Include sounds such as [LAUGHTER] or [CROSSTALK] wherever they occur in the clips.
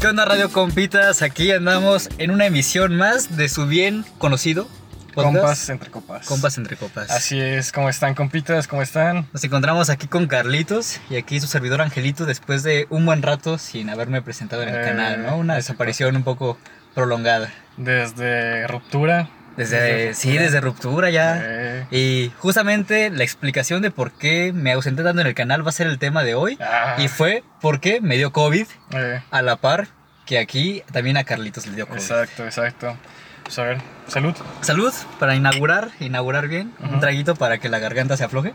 ¿Qué onda Radio Compitas? Aquí andamos en una emisión más de su bien conocido podcast, Compas entre copas. Compas entre copas. Así es, ¿cómo están, compitas? ¿Cómo están? Nos encontramos aquí con Carlitos y aquí su servidor Angelito después de un buen rato sin haberme presentado en el Eh, canal, ¿no? Una desaparición un poco prolongada. Desde ruptura. Desde, sí, desde ruptura ya. Y justamente la explicación de por qué me ausenté tanto en el canal va a ser el tema de hoy. ah, Y fue porque me dio COVID eh, a la par que aquí también a Carlitos le dio COVID. exacto, exacto. Pues a ver, salud. Salud para inaugurar, inaugurar bien. Un traguito para que la garganta se afloje.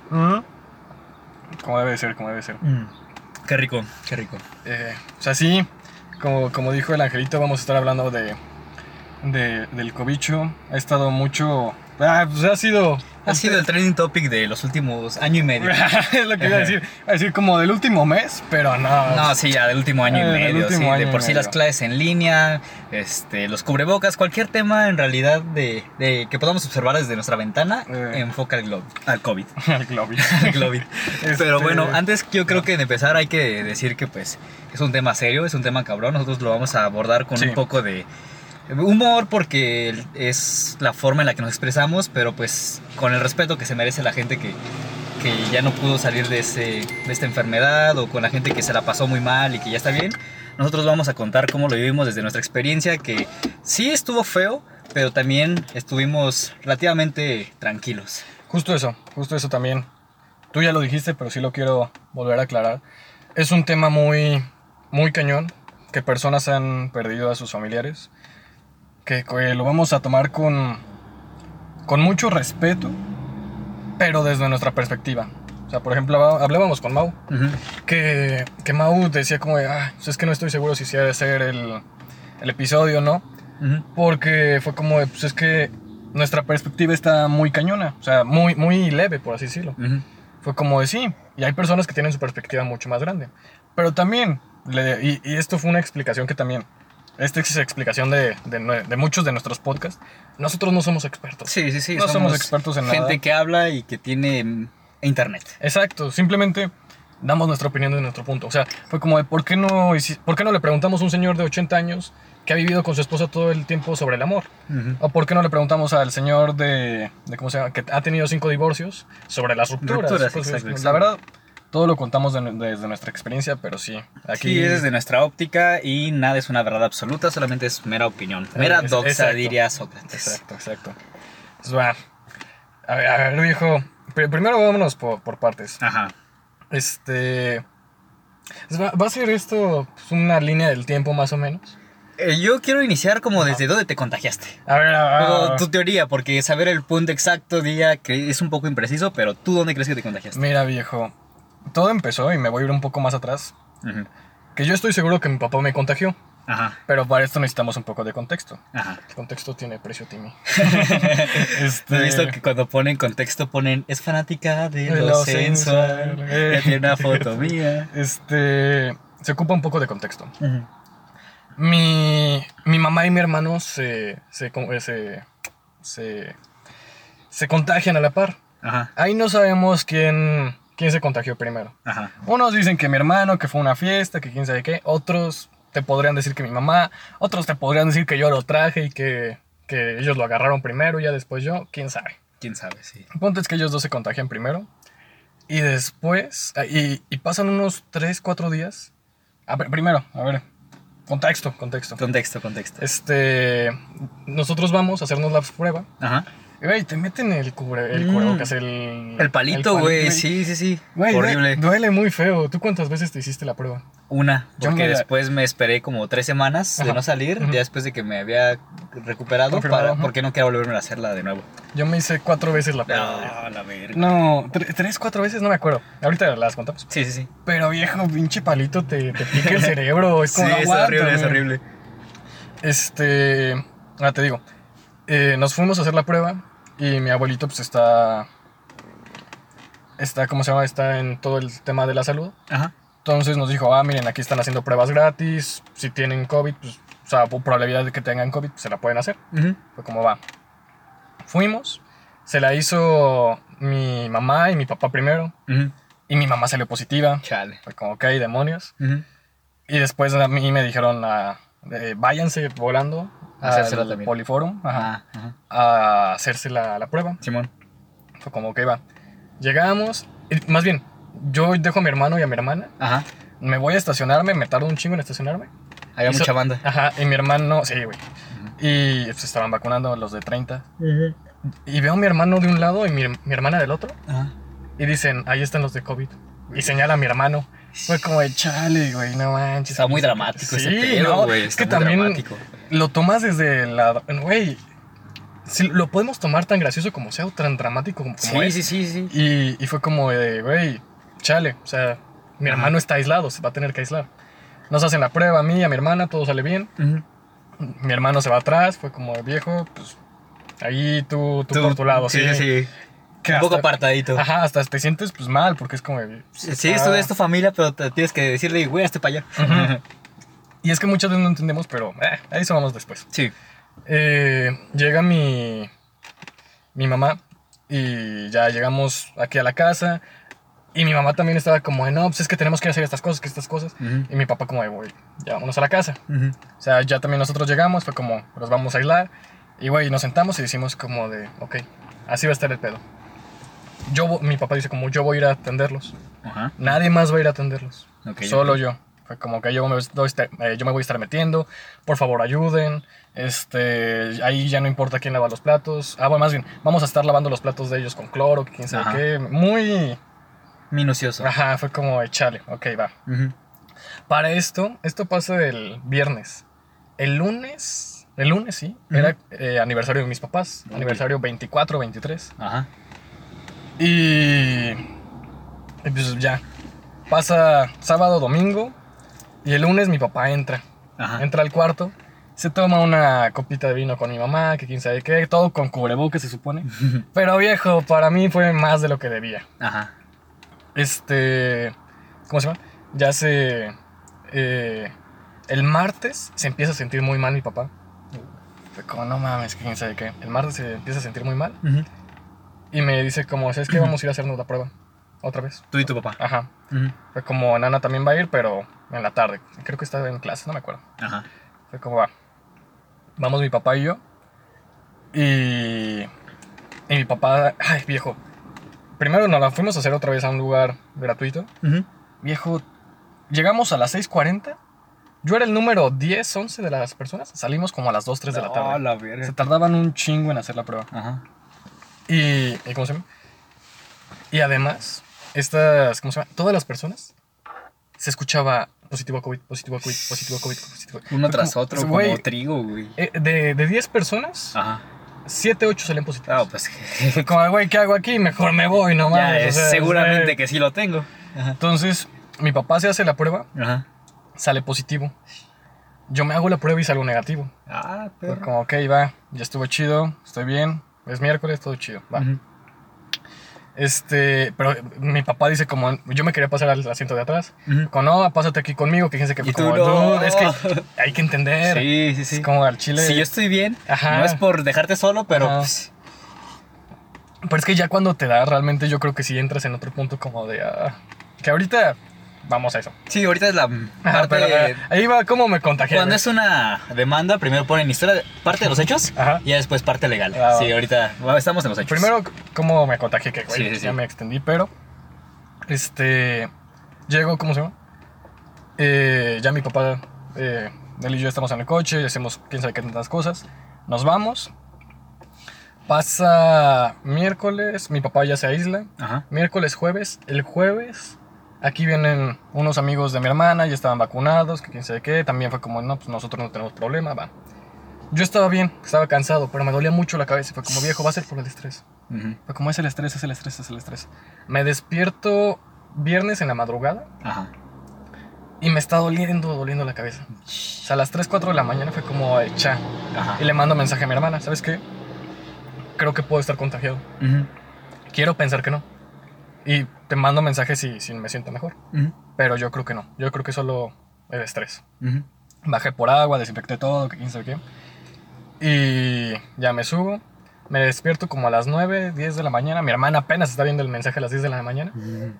Como debe ser, como debe ser. Qué rico, qué rico. Eh, o sea, sí, como, como dijo el angelito, vamos a estar hablando de, de del cobicho. Ha estado mucho... Ah, pues ha sido... Ha sido el trending topic de los últimos año y medio. [LAUGHS] es lo que iba a decir. A decir como del último mes, pero no. No, sí, ya del último año Eh, y del medio. sí, año de por sí las clases en línea, este, los cubrebocas, cualquier tema en realidad de, de que podamos observar desde nuestra ventana Eh. enfoca al, glo- al COVID. [LAUGHS] el Globi. [LAUGHS] al COVID. Pero Este- bueno, antes yo creo que de empezar hay que decir que pues es un tema serio, es un tema cabrón. Nosotros lo vamos a abordar con Sí. un poco de humor porque es la forma en la que nos expresamos, pero pues con el respeto que se merece la gente que, que ya no pudo salir de, ese, de esta enfermedad o con la gente que se la pasó muy mal y que ya está bien. Nosotros vamos a contar cómo lo vivimos desde nuestra experiencia, que sí estuvo feo, pero también estuvimos relativamente tranquilos. Justo eso, justo eso también. Tú ya lo dijiste, pero sí lo quiero volver a aclarar. Es un tema muy, muy cañón, que personas han perdido a sus familiares, que, que lo vamos a tomar con, con mucho respeto, pero desde nuestra perspectiva. O sea, por ejemplo, hab- hablábamos con Mau, Ujú. que, que Mau decía como, de, ah, pues es que no estoy seguro si sí ha de ser el, el episodio, ¿no? Ujú. Porque fue como, de, pues es que nuestra perspectiva está muy cañona, o sea, muy, muy leve, por así decirlo. Ujú. Fue como de sí, y hay personas que tienen su perspectiva mucho más grande. Pero también, le- y, y esto fue una explicación que también, esta es explicación de, de de muchos de nuestros podcasts, nosotros no somos expertos. Sí, sí, sí. No somos expertos en gente nada. que habla y que tiene mm, internet. Exacto, simplemente damos nuestra opinión de nuestro punto. O sea, fue como de, ¿por qué no, ¿por qué no le preguntamos a un señor de 80 años que ha vivido con su esposa todo el tiempo sobre el amor? ¿O por qué no le preguntamos al señor de, de ¿cómo se llama? que ha tenido cinco divorcios sobre las rupturas? Rupturas, Pues, exacto, La exacto. verdad, todo lo contamos de- desde nuestra experiencia, pero sí. Aquí Aquí es desde nuestra óptica y nada es una verdad absoluta, solamente es mera opinión. Mera Es- doxa, exacto. diría Sócrates. Exacto, exacto. Pues va. A ver, a ver, viejo. Pr- Primero vámonos por, por partes. Ajá. Este. pues Va, va a ser esto pues, una línea del tiempo más o menos. Eh, yo quiero iniciar como desde dónde te contagiaste. A ver, a O ver. tu teoría, porque saber el punto exacto día que es un poco impreciso, pero tú dónde crees que te contagiaste. Mira, viejo. Todo empezó, y me voy a ir un poco más atrás, Ujú. que yo estoy seguro que mi papá me contagió. Ajá, Pero para esto necesitamos un poco de contexto. ajá. El contexto tiene precio, Timmy. [LAUGHS] ¿Has visto que cuando ponen contexto ponen es fanática de, De lo lo sensual? sensual, [LAUGHS] eh. Tiene una foto mía. Este. Se ocupa un poco de contexto. Ujú. Mi, mi mamá y mi hermano se, se, eh, se, se, se contagian a la par. Ajá, Ahí no sabemos quién, quién se contagió primero. ajá. Unos dicen que mi hermano, que fue una fiesta, que quién sabe qué. Otros te podrían decir que mi mamá. Otros te podrían decir que yo lo traje y que, que ellos lo agarraron primero y ya después yo. Quién sabe. ¿Quién sabe? Sí. El punto es que ellos dos se contagian primero. Y después. ah, Y, y pasan unos 3, 4 días. A ver, primero, a ver. Contexto, contexto. Contexto, contexto. Este. Nosotros vamos a hacernos la prueba. Ajá. Güey, te meten el cubre. El Mm. cubrebocas, el. El palito, güey, sí, sí, sí. Güey, Horrible. Duele muy feo. ¿Tú cuántas veces te hiciste la prueba? Una, Yo porque me- después me esperé como tres semanas de Ajá. no salir, Ujú. ya después de que me había recuperado, Confirmado, para, porque no quiero volverme a hacerla de nuevo. Yo me hice cuatro veces la prueba. No, la verga. No, tre- tres, cuatro veces, no me acuerdo. Ahorita las contamos. Sí, sí, sí. Pero viejo, pinche palito, te, te pica el [LAUGHS] cerebro. Es Sí, es horrible, es horrible. Este. Ah, te digo. eh, nos fuimos a hacer la prueba y mi abuelito, pues está. Está, ¿cómo se llama? Está en todo el tema de la salud. Ajá. Entonces nos dijo, ah, miren, aquí están haciendo pruebas gratis. Si tienen COVID, pues o sea, por probabilidad de que tengan COVID, se la pueden hacer. Ujú. Fue como va. Fuimos, se la hizo mi mamá y mi papá primero, Ujú. y mi mamá salió positiva. Chale. Fue como, ok, demonios. Ujú. Y después a mí me dijeron, ah, eh, váyanse volando hacérsela al también. Poliforum ajá, Ajá, ajá. a hacerse la, la prueba. Simón. Fue como, ok, va. Llegamos, y más bien, yo dejo a mi hermano y a mi hermana, Ajá. me voy a estacionarme, me tardo un chingo en estacionarme. Había Y so- mucha banda. Ajá, y mi hermano, sí, güey. Y pues, estaban vacunando los de 30. Y veo a mi hermano de un lado y mi, mi hermana del otro. Ajá. Y dicen, ahí están los de COVID. Y señala a mi hermano. Fue como de chale, güey, no manches. Está muy dramático ese Sí, pedo, no, güey. Es está que muy también dramático. Lo tomas desde la. Güey, si lo podemos tomar tan gracioso como sea o tan dramático como, como Sí, es. sí, sí, sí. Y, y fue como de, güey, chale. O sea, mi Ajá. hermano está aislado, se va a tener que aislar. Nos hacen la prueba a mí, a mi hermana, todo sale bien. Ujú. Mi hermano se va atrás, fue como viejo, pues. Ahí tú, tú, por tu lado, sí. Sí, sí. Que Un poco hasta- apartadito. Ajá, hasta te sientes pues mal, porque es como. de, Sí, esto ah. es tu familia, pero te tienes que decirle, güey, hazte para allá. Ujú. [LAUGHS] Y es que muchas veces no entendemos, pero eh, a eso vamos después. Sí. Eh, llega mi, mi mamá y ya llegamos aquí a la casa. Y mi mamá también estaba como, de, no, pues es que tenemos que hacer estas cosas, que estas cosas. Y mi papá como, de, güey, ya vámonos a la casa. O sea, ya también nosotros llegamos, fue como, nos vamos a aislar. Y, güey, nos sentamos y decimos como de, ok, así va a estar el pedo. Yo, mi papá dice como, yo voy a ir a atenderlos. Ajá. Nadie más va a ir a atenderlos. Ok, Solo yo. Como que yo me, doy este- eh, yo me voy a estar metiendo. Por favor, ayuden. Este, ahí ya no importa quién lava los platos. Ah, bueno, más bien, vamos a estar lavando los platos de ellos con cloro, que quién sabe Ajá. qué. Muy. Minucioso. Ajá, fue como, echale, ok, va. Para esto, esto pasa el viernes. El lunes, el lunes sí, era eh, aniversario de mis papás. Aniversario 24, 23. Ajá. Y, y pues ya, pasa sábado, domingo, y el lunes mi papá entra, Ajá. entra al cuarto, se toma una copita de vino con mi mamá, que quién sabe qué, todo con cubrebocas se supone. [LAUGHS] Pero viejo, para mí fue más de lo que debía. Ajá. Este, ¿cómo se llama? Ya se, eh, el martes se empieza a sentir muy mal mi papá. Fue como, no mames, que quién sabe qué. El martes se empieza a sentir muy mal. Y me dice como, ¿sabes qué? [CLEARS THROAT] Vamos a ir a hacernos la prueba. Otra vez. Tú y tu papá. Ajá. Fue como, Nana también va a ir, pero en la tarde. Creo que estaba en clase, no me acuerdo. Ajá. Fue como, va. Vamos mi papá y yo. Y... Y mi papá, ay, viejo. Primero nos la fuimos a hacer otra vez a un lugar gratuito. Viejo, llegamos a las 6.40. Yo era el número 10, 11 de las personas. Salimos como a las 2, 3 de la Ah, tarde. la Se tardaban un chingo en hacer la prueba. Ajá. Y, y ¿cómo se llama? Y además, estas, ¿cómo se llama? Todas las personas se escuchaba positivo a COVID, positivo a COVID, positivo a COVID, positivo a COVID. Uno tras como- otro, como trigo, güey. eh, de, de 10 personas, Ajá. 7, 8 salían positivos. Ah, pues Fue [LAUGHS] como, güey, ¿qué hago aquí? Mejor me voy, no mames. es o sea, seguramente que sí lo tengo. Ajá. Entonces, mi papá se hace la prueba, Ajá. sale positivo. Yo me hago la prueba y salgo negativo. Ah, pero. como, ok, va, ya estuvo chido, estoy bien, es miércoles, todo chido, va. Este, pero mi papá dice como, yo me quería pasar al asiento de atrás. Como, no, pásate aquí conmigo, que fíjense que como, no. "Dude, es que hay que entender. Sí, sí, sí. Es como al chile. Si yo estoy bien, Ajá. no es por dejarte solo, pero pues, Pero es que ya cuando te da, realmente yo creo que sí entras en otro punto como de, ah, que ahorita vamos a eso. sí, ahorita es la Ajá, parte pero, ah, ahí va como me contagié. cuando es una demanda, primero ponen historia de- parte de los hechos Ajá. y ya después parte legal. Ah, sí, ahorita bueno, estamos en los hechos. Primero, cómo me contagié, que güey, Sí, sí, ya sí. me extendí, pero este llego, ¿cómo se llama? Eh, ya mi papá, eh, él y yo estamos en el coche, hacemos quién sabe qué tantas cosas, nos vamos. Pasa miércoles, mi papá ya se aísla. Ajá. Miércoles, jueves, el jueves, aquí vienen unos amigos de mi hermana, ya estaban vacunados, que quién sabe qué, también fue como, no, pues nosotros no tenemos problema, va. Yo estaba bien, estaba cansado, pero me dolía mucho la cabeza, fue como viejo, va a ser por el estrés. Ujú. Fue como es el estrés, es el estrés, es el estrés. Me despierto viernes en la madrugada Ajá. y me está doliendo, doliendo la cabeza. O sea, a las 3, 4 de la mañana fue como hecha. Ajá. Y le mando mensaje a mi hermana, ¿sabes qué? Creo que puedo estar contagiado. Ujú. Quiero pensar que no. Y te mando mensaje si, si me siento mejor. Ujú. Pero yo creo que no. Yo creo que solo el estrés. Ujú. Bajé por agua, desinfecté todo, que quién sabe qué. Y ya me subo. Me despierto como a las 9, 10 de la mañana. Mi hermana apenas está viendo el mensaje a las 10 de la mañana.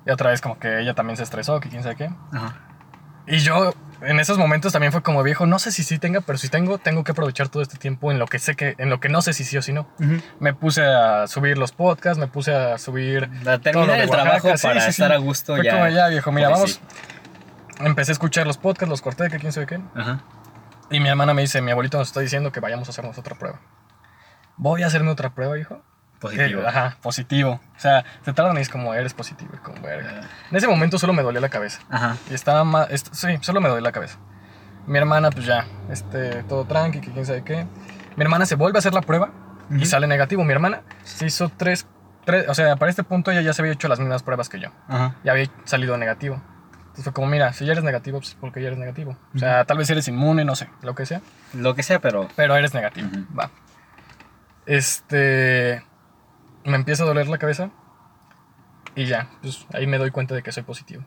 Y otra vez como que ella también se estresó, que quién sabe qué. Y yo en esos momentos también fue como viejo, no sé si sí tenga, pero si tengo, tengo que aprovechar todo este tiempo en lo que sé que, en lo que no sé si sí o si no. Me puse a subir los podcasts, me puse a subir... A todo terminar el trabajo para sí, sí. estar a gusto Fue ya. como ya viejo, mira, vamos. sí. Empecé a escuchar los podcasts, los corté, que quién sabe qué. Ajá. Y mi hermana me dice, mi abuelito nos está diciendo que vayamos a hacernos otra prueba. Voy a hacerme otra prueba, hijo. Positivo. Eh, ajá, positivo. O sea, te tardan y es como, eres positivo. Y como, verga. En ese momento solo me dolía la cabeza. Ajá. Y estaba más. sí, solo me dolía la cabeza. Mi hermana, pues ya, este, todo tranqui, que quién sabe qué. Mi hermana se vuelve a hacer la prueba y Ujú. sale negativo. Mi hermana se hizo tres, tres. O sea, para este punto ella ya se había hecho las mismas pruebas que yo. Ajá. Ya había salido negativo. Entonces fue como, mira, si ya eres negativo, pues porque ya eres negativo. O sea, tal vez eres inmune, no sé, lo que sea. Lo que sea, pero. Pero eres negativo. Ujú. Va. Este. Me empieza a doler la cabeza. Y ya, pues ahí me doy cuenta de que soy positivo.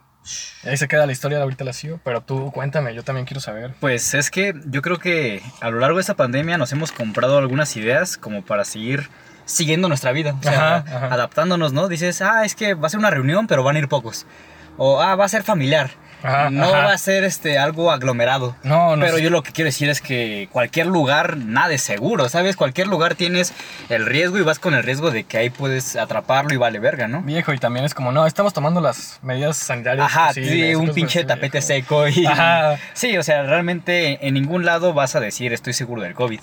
Y ahí se queda la historia, ahorita la sigo. Pero tú cuéntame, yo también quiero saber. Pues es que yo creo que a lo largo de esta pandemia nos hemos comprado algunas ideas como para seguir siguiendo nuestra vida, o sea, Ajá, ajá. adaptándonos, ¿no? Dices, ah, es que va a ser una reunión, pero van a ir pocos. O, ah, va a ser familiar. Ajá, no ajá. va a ser este, algo aglomerado. No, no Pero sé. yo lo que quiero decir es que cualquier lugar, nada es seguro, ¿sabes? Cualquier lugar tienes el riesgo y vas con el riesgo de que ahí puedes atraparlo y vale verga, ¿no? Viejo, y también es como, no, estamos tomando las medidas sanitarias. Ajá, sí, un pinche así, tapete viejo. seco y... Ajá. Sí, o sea, realmente en ningún lado vas a decir estoy seguro del COVID.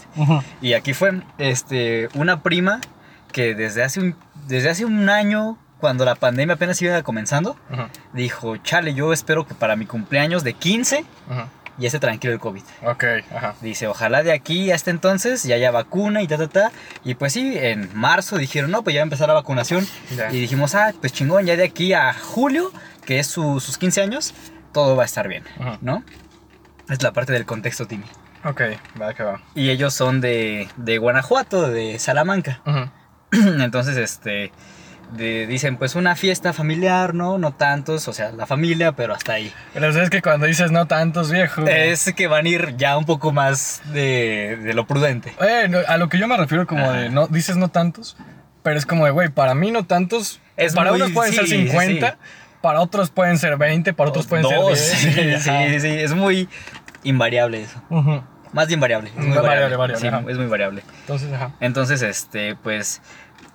Y aquí fue este, una prima que desde hace, un, desde hace un año, cuando la pandemia apenas iba comenzando, dijo, chale, yo espero que para mi cumpleaños de 15 ujú. ya esté tranquilo el COVID. Ok, ajá. Dice, ojalá de aquí hasta entonces ya haya vacuna y ta, ta, ta. Y pues sí, en marzo dijeron, no, pues ya va a empezar la vacunación. Ya. Y dijimos, ah, pues chingón, ya de aquí a julio, que es su- sus 15 años, todo va a estar bien. ¿no? Es la parte del contexto, Timmy. Ok, va que va. Y ellos son de, de Guanajuato, de Salamanca. [CLEARS THROAT] Entonces, este, de- dicen, pues una fiesta familiar, ¿no? No tantos, o sea, la familia, pero hasta ahí. Pero sabes que cuando dices no tantos, viejo. Es que van a ir ya un poco más de, de lo prudente. Eh, a lo que yo me refiero como Ajá. de, no, dices no tantos, pero es como de, güey, para mí no tantos, Es para muy- unos pueden ser sí, sí, 50, sí. para otros pueden ser 20, para otros pueden Dos. ser [LAUGHS] 10. Sí, sí, sí, es muy invariable eso. Ujú. Más de invariable. Es muy Variable, variable. variable, Sí, es muy variable. Entonces, ajá. Entonces, este, pues,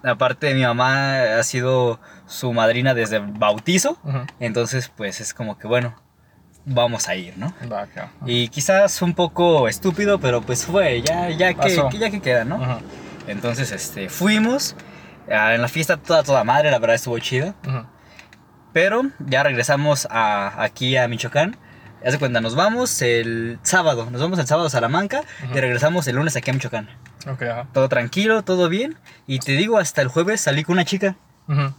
aparte de mi mamá ha sido su madrina desde el bautizo. Entonces, pues es como que, bueno, vamos a ir, ¿no? Va. Y quizás un poco estúpido, pero pues fue, ya, ya, que, ya que queda, ¿no? Entonces, este, fuimos. En la fiesta toda, toda madre, la verdad estuvo chida. Ujú. Pero ya regresamos a, aquí a Michoacán. Haz de cuenta, nos vamos el sábado. Nos vamos el sábado a Salamanca y regresamos el lunes aquí a Michoacán. Ok, ajá. Todo tranquilo, todo bien. Y te digo, hasta el jueves salí con una chica. Ujú.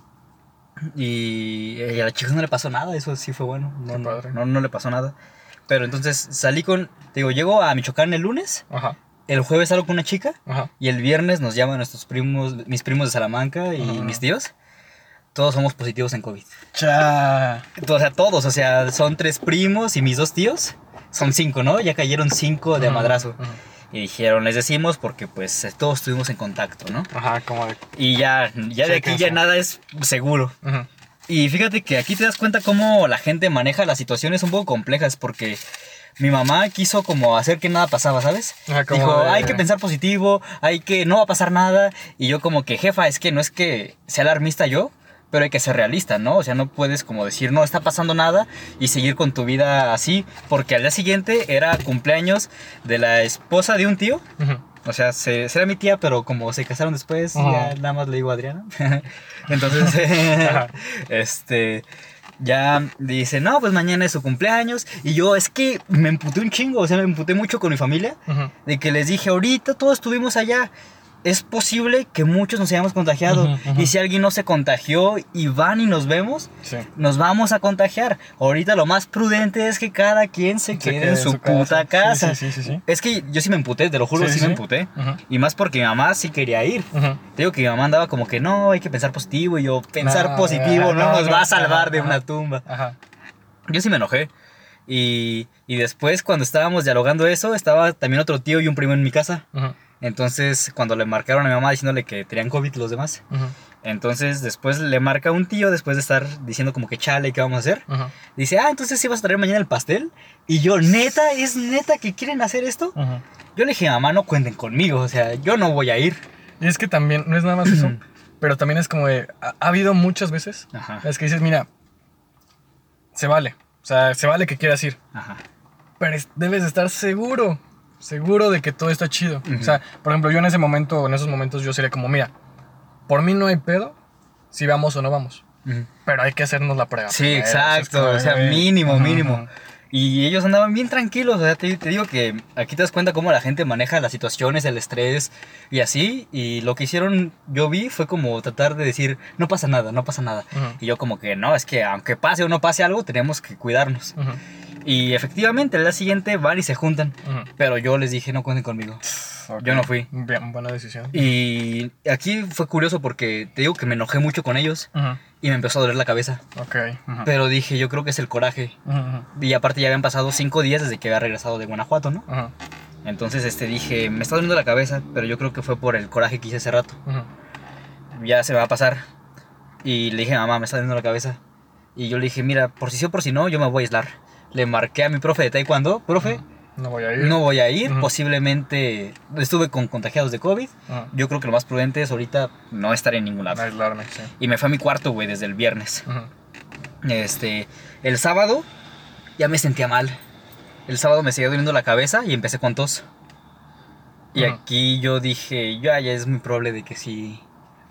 Y, y a la chica no le pasó nada, eso sí fue bueno. No, no, padre. no, no le pasó nada. Pero entonces salí con, te digo, llego a Michoacán el lunes, Ajá. el jueves salgo con una chica Ajá. y el viernes nos llaman nuestros primos, mis primos de Salamanca y mis tíos. Todos somos positivos en COVID. Cha. O sea, todos, o sea, son tres primos y mis dos tíos. Son cinco, ¿no? Ya cayeron cinco de Ujú. madrazo. Ujú. Y dijeron, les decimos porque pues todos estuvimos en contacto, ¿no? Ajá, como de. Y ya, ya de aquí ya nada es seguro. Ujú. Y fíjate que aquí te das cuenta cómo la gente maneja las situaciones un poco complejas porque mi mamá quiso como hacer que nada pasaba, ¿sabes? Ajá, como Dijo, de- hay que pensar positivo, hay que no va a pasar nada. Y yo como que, jefa, es que no es que sea alarmista yo, pero hay que ser realista, ¿no? O sea, no puedes como decir, no está pasando nada y seguir con tu vida así, porque al día siguiente era cumpleaños de la esposa de un tío. Ujú. O sea, se, será mi tía, pero como se casaron después, Ajá. ya nada más le digo Adriana. [LAUGHS] Entonces, [LAUGHS] este, ya dice, no, pues mañana es su cumpleaños. Y yo, es que me emputé un chingo, o sea, me emputé mucho con mi familia. Ujú. De que les dije, ahorita todos estuvimos allá. Es posible que muchos nos hayamos contagiado. Y si alguien no se contagió y van y nos vemos, Sí. nos vamos a contagiar. Ahorita lo más prudente es que cada quien se, quede, en su, puta casa. Sí, sí. Es que yo sí me emputé, te lo juro, Sí, me emputé. Y más porque mi mamá sí quería ir. Te digo que mi mamá andaba como que no, hay que pensar positivo. Y yo, pensar No, positivo no, no, nos no, va a salvar de una tumba. Ajá. Yo sí me enojé. Y, y después, cuando estábamos dialogando eso, estaba también otro tío y un primo en mi casa. Entonces, cuando le marcaron a mi mamá diciéndole que tenían COVID los demás, entonces después le marca un tío, después de estar diciendo como que chale, ¿qué vamos a hacer? Dice, ah, entonces sí vas a traer mañana el pastel. Y yo, neta, ¿es neta que quieren hacer esto? Yo le dije, mamá, no cuenten conmigo, o sea, yo no voy a ir. Y es que también, no es nada más eso, [CLEARS THROAT] pero también es como de, ha, ha habido muchas veces, es que dices, mira, se vale, o sea, se vale que quieras ir, ajá. pero es- debes de estar seguro, seguro de que todo está chido. O sea, por ejemplo, yo en ese momento, en esos momentos, yo sería como, mira, por mí no hay pedo si vamos o no vamos, pero hay que hacernos la prueba. Sí, primero, exacto, como o sea, mínimo, mínimo. Y ellos andaban bien tranquilos, o sea, te, te digo que aquí te das cuenta cómo la gente maneja las situaciones, el estrés y así. Y lo que hicieron, yo vi, fue como tratar de decir, no pasa nada, no pasa nada. Y yo como que no, es que aunque pase o no pase algo, tenemos que cuidarnos. Y efectivamente, al día siguiente van y se juntan. Pero yo les dije, no cuenten conmigo. Yo no fui. Bien, buena decisión. Y aquí fue curioso porque te digo que me enojé mucho con ellos y me empezó a doler la cabeza. Ok. Pero dije, yo creo que es el coraje. Y aparte ya habían pasado cinco días desde que había regresado de Guanajuato, ¿no? Entonces este, dije, me está doliendo la cabeza, pero yo creo que fue por el coraje que hice hace rato. Ya se me va a pasar. Y le dije, mamá, me está doliendo la cabeza. Y yo le dije, mira, por si sí o por si no, yo me voy a aislar. Le marqué a mi profe de taekwondo, profe, No voy a ir. no voy a ir, posiblemente estuve con contagiados de COVID. Ujú. Yo creo que lo más prudente es ahorita no estar en ningún lado. Aislarme, sí. Y me fue a mi cuarto, güey, desde el viernes. Este, el sábado ya me sentía mal. El sábado me seguía doliendo la cabeza y empecé con tos. Y aquí yo dije, ya, ya es muy probable de que sí.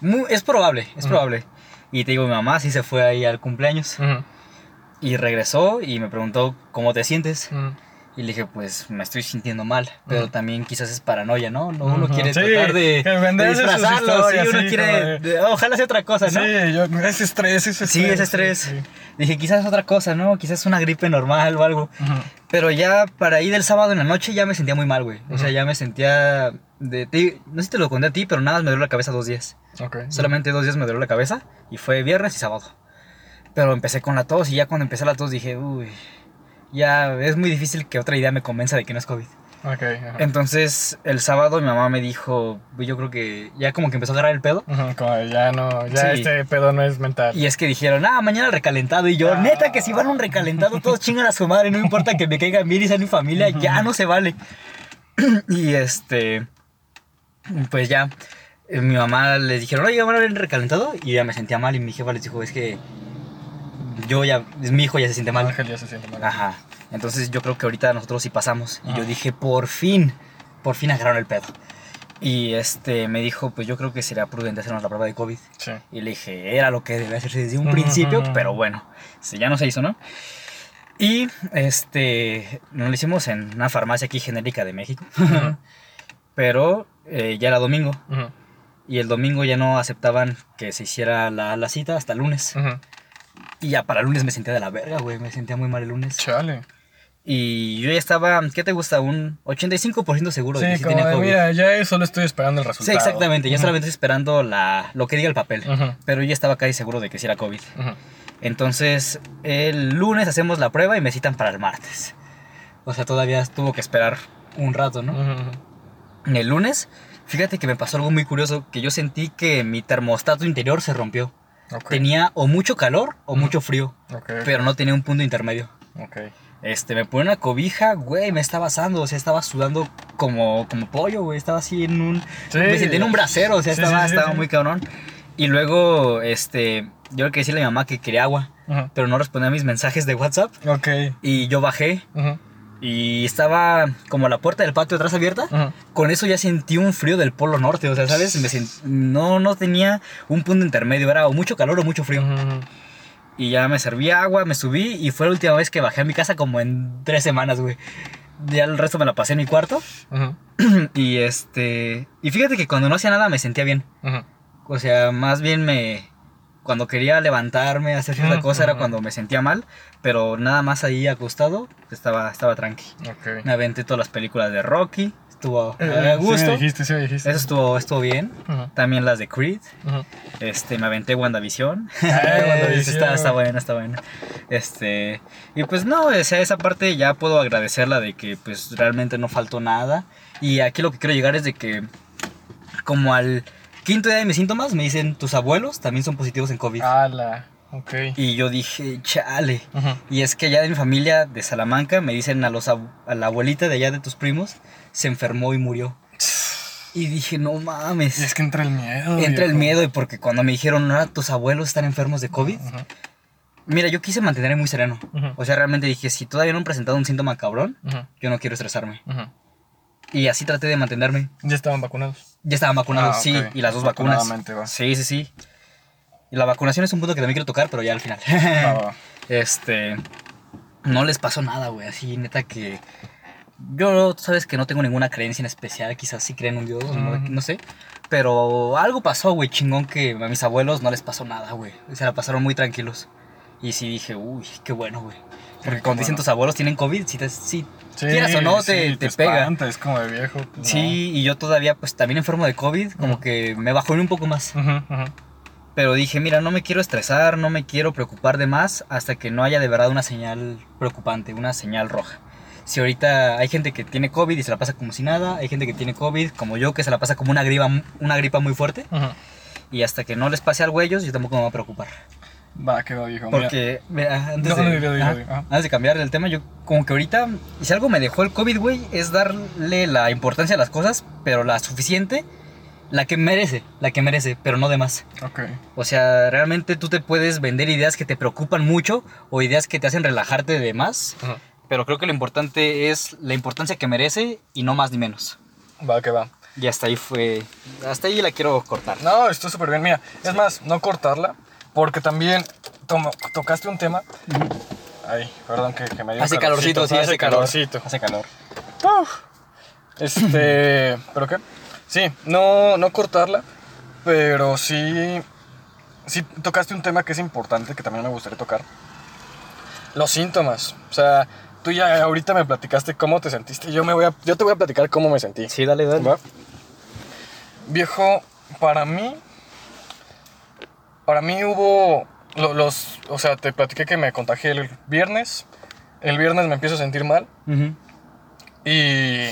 Mu- es probable, es probable. Y te digo, mi mamá sí se fue ahí al cumpleaños. Y regresó y me preguntó, ¿cómo te sientes? Ujú. Y le dije, pues me estoy sintiendo mal. Pero Ujú. también quizás es paranoia, ¿no? No, Uno quiere Sí, tratar de, de disfrazarlo. Sí, uno sí, quiere. de- ojalá sea otra cosa, ¿no? Sí, yo, es estrés, es estrés. Sí, es estrés. Dije, quizás es otra cosa, ¿no? Quizás es una gripe normal o algo. Ujú. Pero ya para ir del sábado en la noche ya me sentía muy mal, güey. O sea, ya me sentía... De, te- no sé si te lo conté a ti, pero nada más me dolió la cabeza dos días. Ok. Solamente dos días me dolió la cabeza y fue viernes y sábado. Pero empecé con la tos y ya cuando empecé la tos dije, uy, ya es muy difícil que otra idea me convenza de que no es COVID. Ok. ajá. Entonces el sábado mi mamá me dijo, "Güey, yo creo que ya como que empezó a agarrar el pedo. Como ya no, ya Sí. este pedo no es mental. Y es que dijeron, ah, mañana recalentado. Y yo, Ah. neta, que si van a un recalentado, todos chingan a su madre. No importa que me caigan bien y sea mi familia, ya no se vale. [CLEARS THROAT] y este, pues ya, eh, mi mamá les dijeron, oye, van a ver el recalentado. Y ya me sentía mal. Y mi jefa les dijo, es que yo ya, mi hijo ya se siente mal. Ángel ya se siente mal. Ajá. Entonces yo creo que ahorita nosotros sí pasamos. Y yo dije, por fin, por fin agarraron el pedo. Y este me dijo, pues yo creo que sería prudente hacernos la prueba de COVID. Sí. Y le dije, era lo que debe hacerse desde un principio, pero bueno, si ya no se hizo, ¿no? Y este, nos lo hicimos en una farmacia aquí genérica de México, Ujú. [LAUGHS] pero eh, ya era domingo Ujú, y el domingo ya no aceptaban que se hiciera la, la cita hasta el lunes. Y ya para el lunes me sentía de la verga, güey, me sentía muy mal el lunes. Chale. Y yo ya estaba, ¿qué te gusta? Un 85% seguro de que Sí, sí tenía COVID. mira, ya solo estoy esperando el sí, resultado. exactamente, ya Ujú, solamente estoy esperando la, lo que diga el papel. Ujú, Pero yo ya estaba casi seguro de que sí era COVID. ujú. Entonces, el lunes hacemos la prueba y me citan para el martes. O sea, todavía tuvo que esperar un rato, ¿no? El lunes, fíjate que me pasó algo muy curioso, que yo sentí que mi termostato interior se rompió. Tenía o mucho calor o mucho frío, pero no tenía un punto intermedio. Este, me pone una cobija, güey, me estaba asando, o sea, estaba sudando como, como pollo, güey, estaba así en un... Sí. Me sentí en un brasero, o sea, Sí, estaba, sí, estaba muy cabrón. Y luego, este, yo le quería decirle a mi mamá que quería agua, pero no respondía a mis mensajes de WhatsApp. Ok. Y yo bajé y estaba como la puerta del patio atrás abierta. Con eso ya sentí un frío del polo norte, o sea, ¿sabes? Me sent- no, no tenía un punto intermedio, era o mucho calor o mucho frío. Y ya me serví agua, me subí y fue la última vez que bajé a mi casa como en tres semanas, güey. Ya el resto me la pasé en mi cuarto. [CLEARS THROAT] Y este... Y fíjate que cuando no hacía nada me sentía bien. O sea, más bien me... Cuando quería levantarme, hacer cierta cosa, era cuando me sentía mal. Pero nada más ahí acostado, estaba, estaba tranqui. Ok. Me aventé todas las películas de Rocky. Estuvo Eh, a Sí me gusto. dijiste, sí me dijiste. Eso estuvo, estuvo bien. Ujú, También las de Creed. ujú. Este, me aventé WandaVision. Ah, [LAUGHS] WandaVision. está, está buena, está buena. Este, y pues no, o sea, esa parte ya puedo agradecerla de que pues realmente no faltó nada. Y aquí lo que quiero llegar es de que como al quinto día de mis síntomas me dicen, tus abuelos también son positivos en COVID. Ala, ok. Y yo dije, chale. Y es que allá de mi familia de Salamanca me dicen a, los, a la abuelita de allá de tus primos, se enfermó y murió. Y dije, no mames. Y es que entra el miedo. Entra el miedo y porque cuando me dijeron, no, tus abuelos están enfermos de COVID. Mira, yo quise mantenerme muy sereno. O sea, realmente dije, si todavía no han presentado un síntoma cabrón, ujú, yo no quiero estresarme. Y así traté de mantenerme. Ya estaban vacunados. Ya estaban vacunados, Ah, sí, y las dos vacunas. Va. Sí, sí, sí. Y la vacunación es un punto que también quiero tocar, pero ya al final. [LAUGHS] Va. este. No les pasó nada, güey. Así, neta que. Yo, tú sabes que no tengo ninguna creencia en especial. Quizás sí creen en un Dios, no, sé. Pero algo pasó, güey, chingón que a mis abuelos no les pasó nada, güey. Se la pasaron muy tranquilos. Y sí dije, uy, qué bueno, güey. Porque cuando dicen tus abuelos tienen COVID, te, sí, Sí, quieras o no, te, sí, te pega. espanta, es como de viejo. pues, Sí, y yo todavía, pues también enfermo de COVID, como que me bajó un poco más. no. Ujú, ujú. Pero dije, mira, no me quiero estresar, no me quiero preocupar de más hasta que no haya de verdad una señal preocupante, una señal roja. Si ahorita hay gente que tiene COVID y se la pasa como si nada, hay gente que tiene COVID como yo que se la pasa como una gripa, una gripa muy fuerte y hasta que no les pase algo a ellos yo tampoco me voy a preocupar. Va, que va, viejo. Porque mira, antes, No, de, no, ajá, ajá. antes de cambiar el tema, yo como que ahorita, si algo me dejó el COVID, güey, es darle la importancia a las cosas, pero la suficiente, la que merece, la que merece, pero no de más. Ok. O sea, realmente tú te puedes vender ideas que te preocupan mucho o ideas que te hacen relajarte de más, Ujú. pero creo que lo importante es la importancia que merece y no más ni menos. Va, que va. Y hasta ahí fue, hasta ahí la quiero cortar. No, esto súper bien. Mira, es más, no cortarla, porque también tomo- tocaste un tema. Ay, perdón que, que me dio Hace calorcito, sí, hace hace calor. calorcito. Hace calor. Uf. Este, [LAUGHS] ¿pero qué? Sí, no, no cortarla, pero sí, sí tocaste un tema que es importante, que también me gustaría tocar. Los síntomas. O sea, tú ya ahorita me platicaste cómo te sentiste. Yo, me voy a, yo te voy a platicar cómo me sentí. Sí, dale, dale. ¿Va? Viejo, para mí, para mí hubo lo- los, o sea, te platiqué que me contagié el viernes. El viernes me empiezo a sentir mal y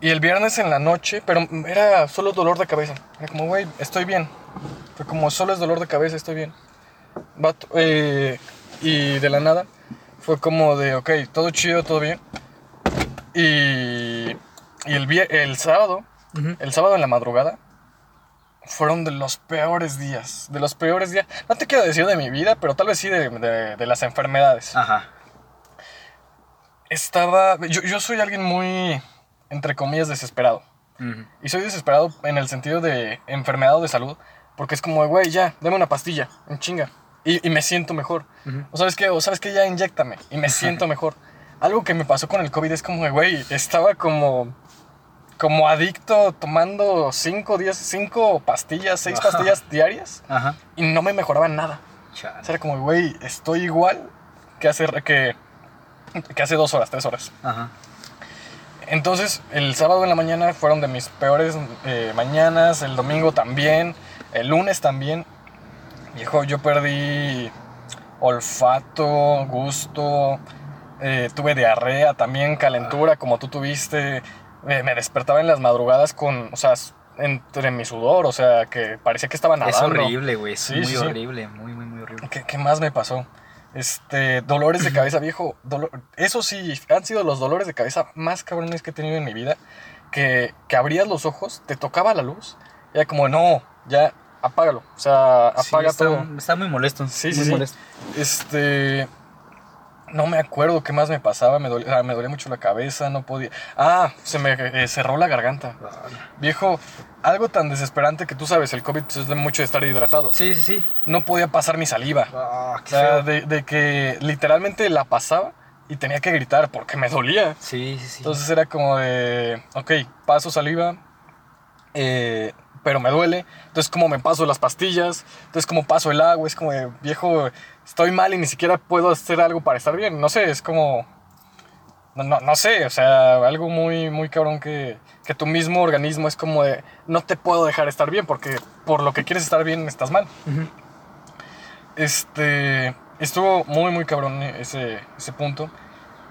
y el viernes en la noche, pero era solo dolor de cabeza. Era como, güey, estoy bien. Fue como, solo es dolor de cabeza, estoy bien. Vato, eh, y de la nada, fue como de, ok, todo chido, todo bien. Y, y el, el sábado, el sábado en la madrugada, fueron de los peores días. De los peores días. No te quiero decir de mi vida, pero tal vez sí de, de- de las enfermedades. Ajá. Estaba. Yo, yo soy alguien muy, entre comillas, desesperado. Y soy desesperado en el sentido de enfermedad o de salud. Porque es como, güey, ya, dame una pastilla, en chinga. Y, y me siento mejor. O sabes qué, o sabes qué, ya inyectame. Y me [LAUGHS] siento mejor. Algo que me pasó con el COVID es como, güey, estaba como. Como adicto tomando cinco días, cinco pastillas, seis Ajá. pastillas diarias. Ajá. Y no me mejoraba nada. Chale. O sea, era como, güey, estoy igual que hace, que, que hace dos horas, tres horas. Ajá. Entonces, el sábado en la mañana fueron de mis peores eh, mañanas, el domingo también, el lunes también. Viejo, yo perdí olfato, gusto, eh, tuve diarrea, también calentura como tú tuviste. Eh, me despertaba en las madrugadas con, o sea, entre mi sudor, o sea, que parecía que estaba Es nadando. horrible, güey. Es Sí, muy sí, sí. horrible. Muy, muy, muy horrible. ¿Qué, qué más me pasó? Este, dolores de cabeza, viejo. eso sí, han sido los dolores de cabeza más cabrones que he tenido en mi vida. Que, que abrías los ojos, te tocaba la luz, y era como, no, ya, apágalo. O sea, apaga está, todo. Está muy molesto. Sí, sí, muy sí. molesto. Este. No me acuerdo qué más me pasaba. Me dolía, me dolía mucho la cabeza, no podía. Ah, se me eh, cerró la garganta. Viejo, algo tan desesperante que tú sabes, el COVID es de mucho de estar hidratado. Sí, sí, sí. No podía pasar mi saliva. Ah, O sea, de, de que literalmente la pasaba y tenía que gritar porque me dolía. Sí, sí, sí. Entonces era como de, ok, paso saliva, eh, pero me duele. Entonces como me paso las pastillas, entonces como paso el agua, es como de, viejo, estoy mal y ni siquiera puedo hacer algo para estar bien. No sé, es como... No, no, no sé, o sea, algo muy, muy cabrón que, que tu mismo organismo es como de, no te puedo dejar estar bien porque por lo que quieres estar bien estás mal. Este. estuvo muy, muy cabrón ese, ese punto.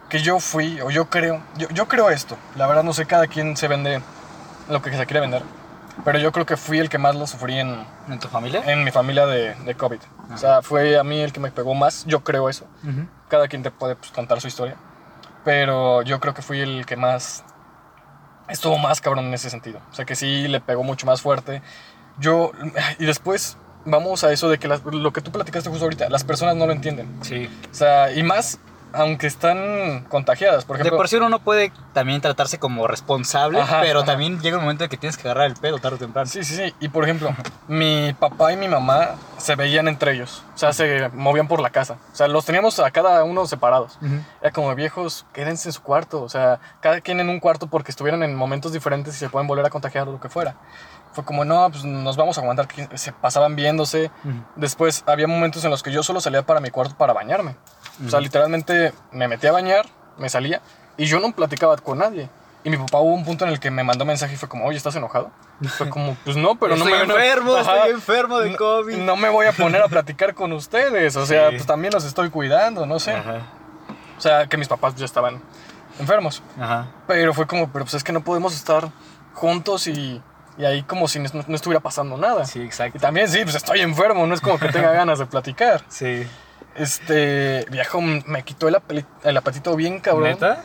Que yo fui, o yo creo, yo, yo creo esto. La verdad no sé, cada quien se vende lo que se quiere vender. Pero yo creo que fui el que más lo sufrí en, ¿En tu familia? en mi familia de, de COVID. O sea, fue a mí el que me pegó más. Yo creo eso. Ujú. Cada quien te puede pues, contar su historia. Pero yo creo que fui el que más. Estuvo más cabrón en ese sentido. O sea, que sí le pegó mucho más fuerte. Yo. Y después vamos a eso de que las- lo que tú platicaste justo ahorita, las personas no lo entienden. Sí. O sea, y más aunque están contagiadas. Por De ejemplo, por sí uno no puede también tratarse como responsable, Ajá, pero ajá. también llega un momento en que tienes que agarrar el pedo tarde o temprano. Sí, sí, sí. Y por ejemplo, mi papá y mi mamá se veían entre ellos. O sea, se movían por la casa. O sea, los teníamos a cada uno separados. Ujú. Era como viejos, quédense en su cuarto. O sea, cada quien en un cuarto porque estuvieran en momentos diferentes y se pueden volver a contagiar o lo que fuera. Fue como, no, pues nos vamos a aguantar. que Se pasaban viéndose. Ujú. Después había momentos en los que yo solo salía para mi cuarto para bañarme. O sea, literalmente me metía a bañar, me salía y yo no platicaba con nadie. Y mi papá hubo un punto en el que me mandó mensaje y fue como, oye, ¿estás enojado? Fue como, pues no, pero estoy no me... enfermo, [LAUGHS] Ajá. estoy enfermo de COVID. No me voy a poner a platicar con ustedes. O sea, Sí. pues también los estoy cuidando, no sé. Ajá. O sea, que mis papás ya estaban enfermos. Ajá. Pero fue como, pero pues es que no podemos estar juntos y, y ahí como si no, no estuviera pasando nada. Sí, Y exacto. también, sí, pues estoy enfermo, no es como que tenga [LAUGHS] ganas de platicar. Sí. Este, viejo, me quitó el, apetito bien cabrón. ¿Neta?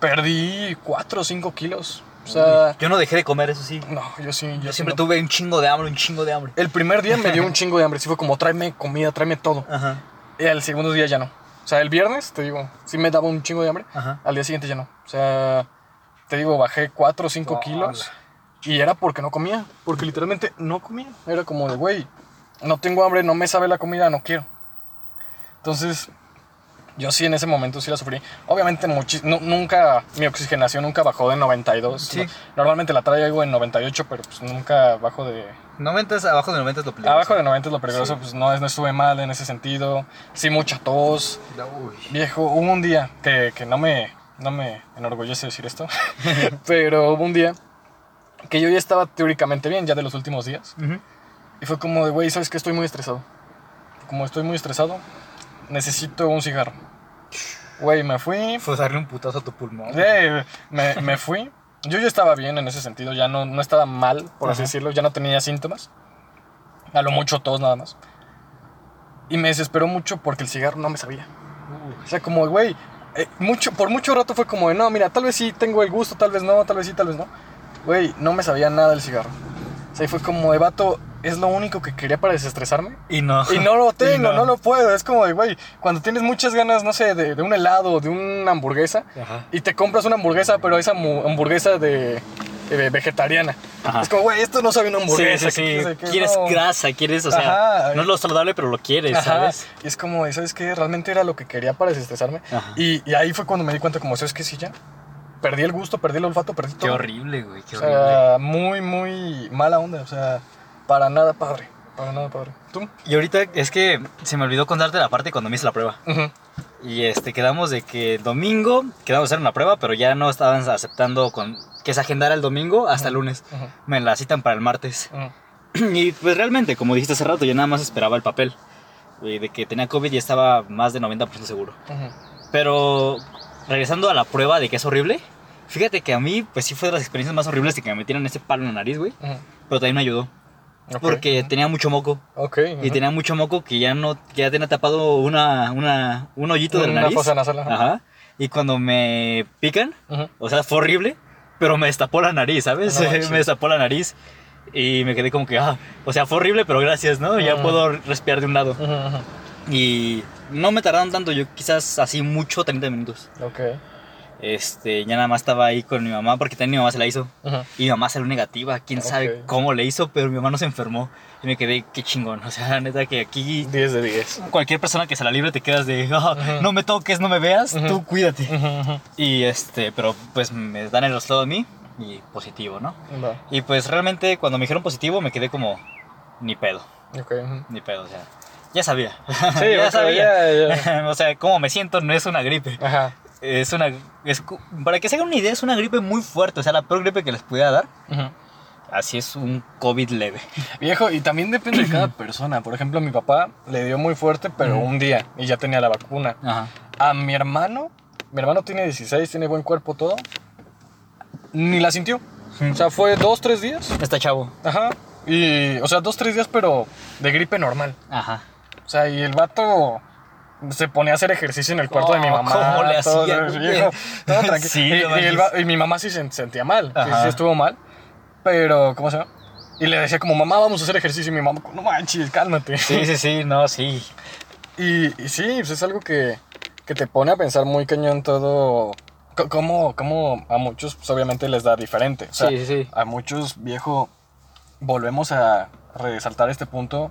Perdí 4 o 5 kilos. O sea, Yo no dejé de comer, eso sí. no, yo sí, yo, siempre no. tuve un chingo de hambre, un chingo de hambre. El primer día me dio un chingo de hambre. Sí fue como, tráeme comida, tráeme todo. Ajá. Y al segundo día ya no. O sea, el viernes, te digo, sí me daba un chingo de hambre. Ajá. Al día siguiente ya no. O sea, te digo, bajé 4 o 5 kilos. Y era porque no comía. Porque literalmente no comía. Era como de, güey, no tengo hambre, no me sabe la comida, no quiero. Entonces, yo sí en ese momento sí la sufrí. Obviamente, nunca, mi oxigenación nunca bajó de 92. Sí. Normalmente la traigo en 98, pero pues nunca bajo de... 90 es abajo de 90 es lo peligroso. Abajo de 90 es lo peligroso, Sí. pues no, no estuve mal en ese sentido. Sí, mucha tos. Uy. Viejo, hubo un día que, que no, me, no me enorgullece decir esto, [LAUGHS] pero hubo un día que yo ya estaba teóricamente bien, ya de los últimos días. Ujú. Y fue como de, güey, ¿sabes qué? Estoy muy estresado. Como estoy muy estresado, necesito un cigarro. Güey, me fui. Fue darle un putazo a tu pulmón. me, me fui. Yo ya estaba bien en ese sentido, ya no, no estaba mal, por así Ajá. decirlo, ya no tenía síntomas. A lo mucho tos nada más. Y me desesperó mucho porque el cigarro no me sabía. O sea, como, güey, eh, mucho, por mucho rato fue como de, no, mira, tal vez sí tengo el gusto, tal vez no, tal vez sí, tal vez no. Güey, no me sabía nada del cigarro. O sea, fue como de, vato, es lo único que quería para desestresarme. Y no. Y no lo [LAUGHS] tengo, no. lo puedo. Es como de, güey, cuando tienes muchas ganas, no sé, de, de un helado, de una hamburguesa, Ajá. y te compras una hamburguesa, pero esa hamburguesa de, de vegetariana. Ajá. Es como, güey, esto no sabe una Sí, hamburguesa. sí, que- sí. que- que Quieres no. grasa, quieres, o sea, Ajá. no es lo saludable, pero lo quieres. ¿sabes? Y es como, ¿sabes qué? Realmente era lo que quería para desestresarme. Y, y ahí fue cuando me di cuenta, como, ¿sabes qué? Sí, ya. Perdí el gusto, perdí el olfato, perdí todo. Qué horrible, güey, qué O horrible. sea, muy, muy mala onda. O sea, para nada padre. Para nada padre. ¿Tú? Y ahorita es que se me olvidó contarte la parte cuando me hice la prueba. Ujú. Y este, quedamos de que el domingo quedamos a hacer una prueba, pero ya no estaban aceptando con que se agendara el domingo hasta el lunes. Ujú. Me la citan para el martes. Ujú. [CLEARS THROAT] Y pues realmente, como dijiste hace rato, yo nada más esperaba el papel. Y de que tenía COVID y estaba más de 90% seguro. Pero regresando a la prueba de que es horrible, fíjate que a mí, pues sí fue de las experiencias más horribles de que me metieran ese palo en la nariz, güey. Pero también me ayudó. Porque tenía mucho moco. Ok. Y tenía mucho moco que ya no, que ya tenía tapado una, una, un hoyito de la Una nariz. fosa nasal, ajá. Ajá. Y cuando me pican, o sea, fue horrible, pero me destapó la nariz, ¿sabes? No [LAUGHS] me destapó la nariz y me quedé como que, ah, o sea, fue horrible, pero gracias, ¿no? Ya puedo respirar de un lado. Y no me tardaron tanto, yo quizás así mucho, 30 minutos. Ok. Este, ya nada más estaba ahí con mi mamá, porque también mi mamá se la hizo. Y mi mamá salió negativa, quién sabe Ok. cómo le hizo, pero mi mamá no se enfermó. Y me quedé, qué chingón. O sea, la neta que aquí 10 de 10. cualquier persona que se la libre te quedas de, "Ah, Ujú. no me toques, no me veas, tú cuídate. Y este, pero pues me dan el resultado a mí y positivo, ¿no? Y pues realmente cuando me dijeron positivo me quedé como, ni pedo, Ok. ujú. ni pedo, o sea, ya sabía. Sí, [LAUGHS] ya sabía. ya. [LAUGHS] o sea, cómo me siento no es una gripe. Ajá. Es una, es para que se hagan una idea, es una gripe muy fuerte, o sea, la peor gripe que les pudiera dar. Así es un COVID leve. Viejo, y también depende de cada [CLEARS THROAT] persona. Por ejemplo, mi papá le dio muy fuerte, pero Ujú. un día y ya tenía la vacuna. Ajá. A mi hermano, mi hermano tiene 16, tiene buen cuerpo, todo. Ni la sintió. O sea, fue dos, tres días. Está chavo. Ajá. Y, o sea, dos, tres días, pero de gripe normal. Ajá. O sea, y el vato se ponía a hacer ejercicio en el cuarto de mi Oh, mamá. ¿cómo le todo, hacía, [LAUGHS] todo tranquilo. Sí, y, y y mi mamá sí se sentía mal. Sí, estuvo mal. Pero, ¿cómo se llama? Y le decía como, mamá, vamos a hacer ejercicio. Y mi mamá, no manches, cálmate. Sí, sí, sí, no, sí. [LAUGHS] Y, y sí, pues es algo que, que te pone a pensar muy cañón todo. c- Cómo, cómo a muchos, pues, obviamente, les da diferente. O sea, sí, sí. a muchos, viejo, volvemos a resaltar este punto.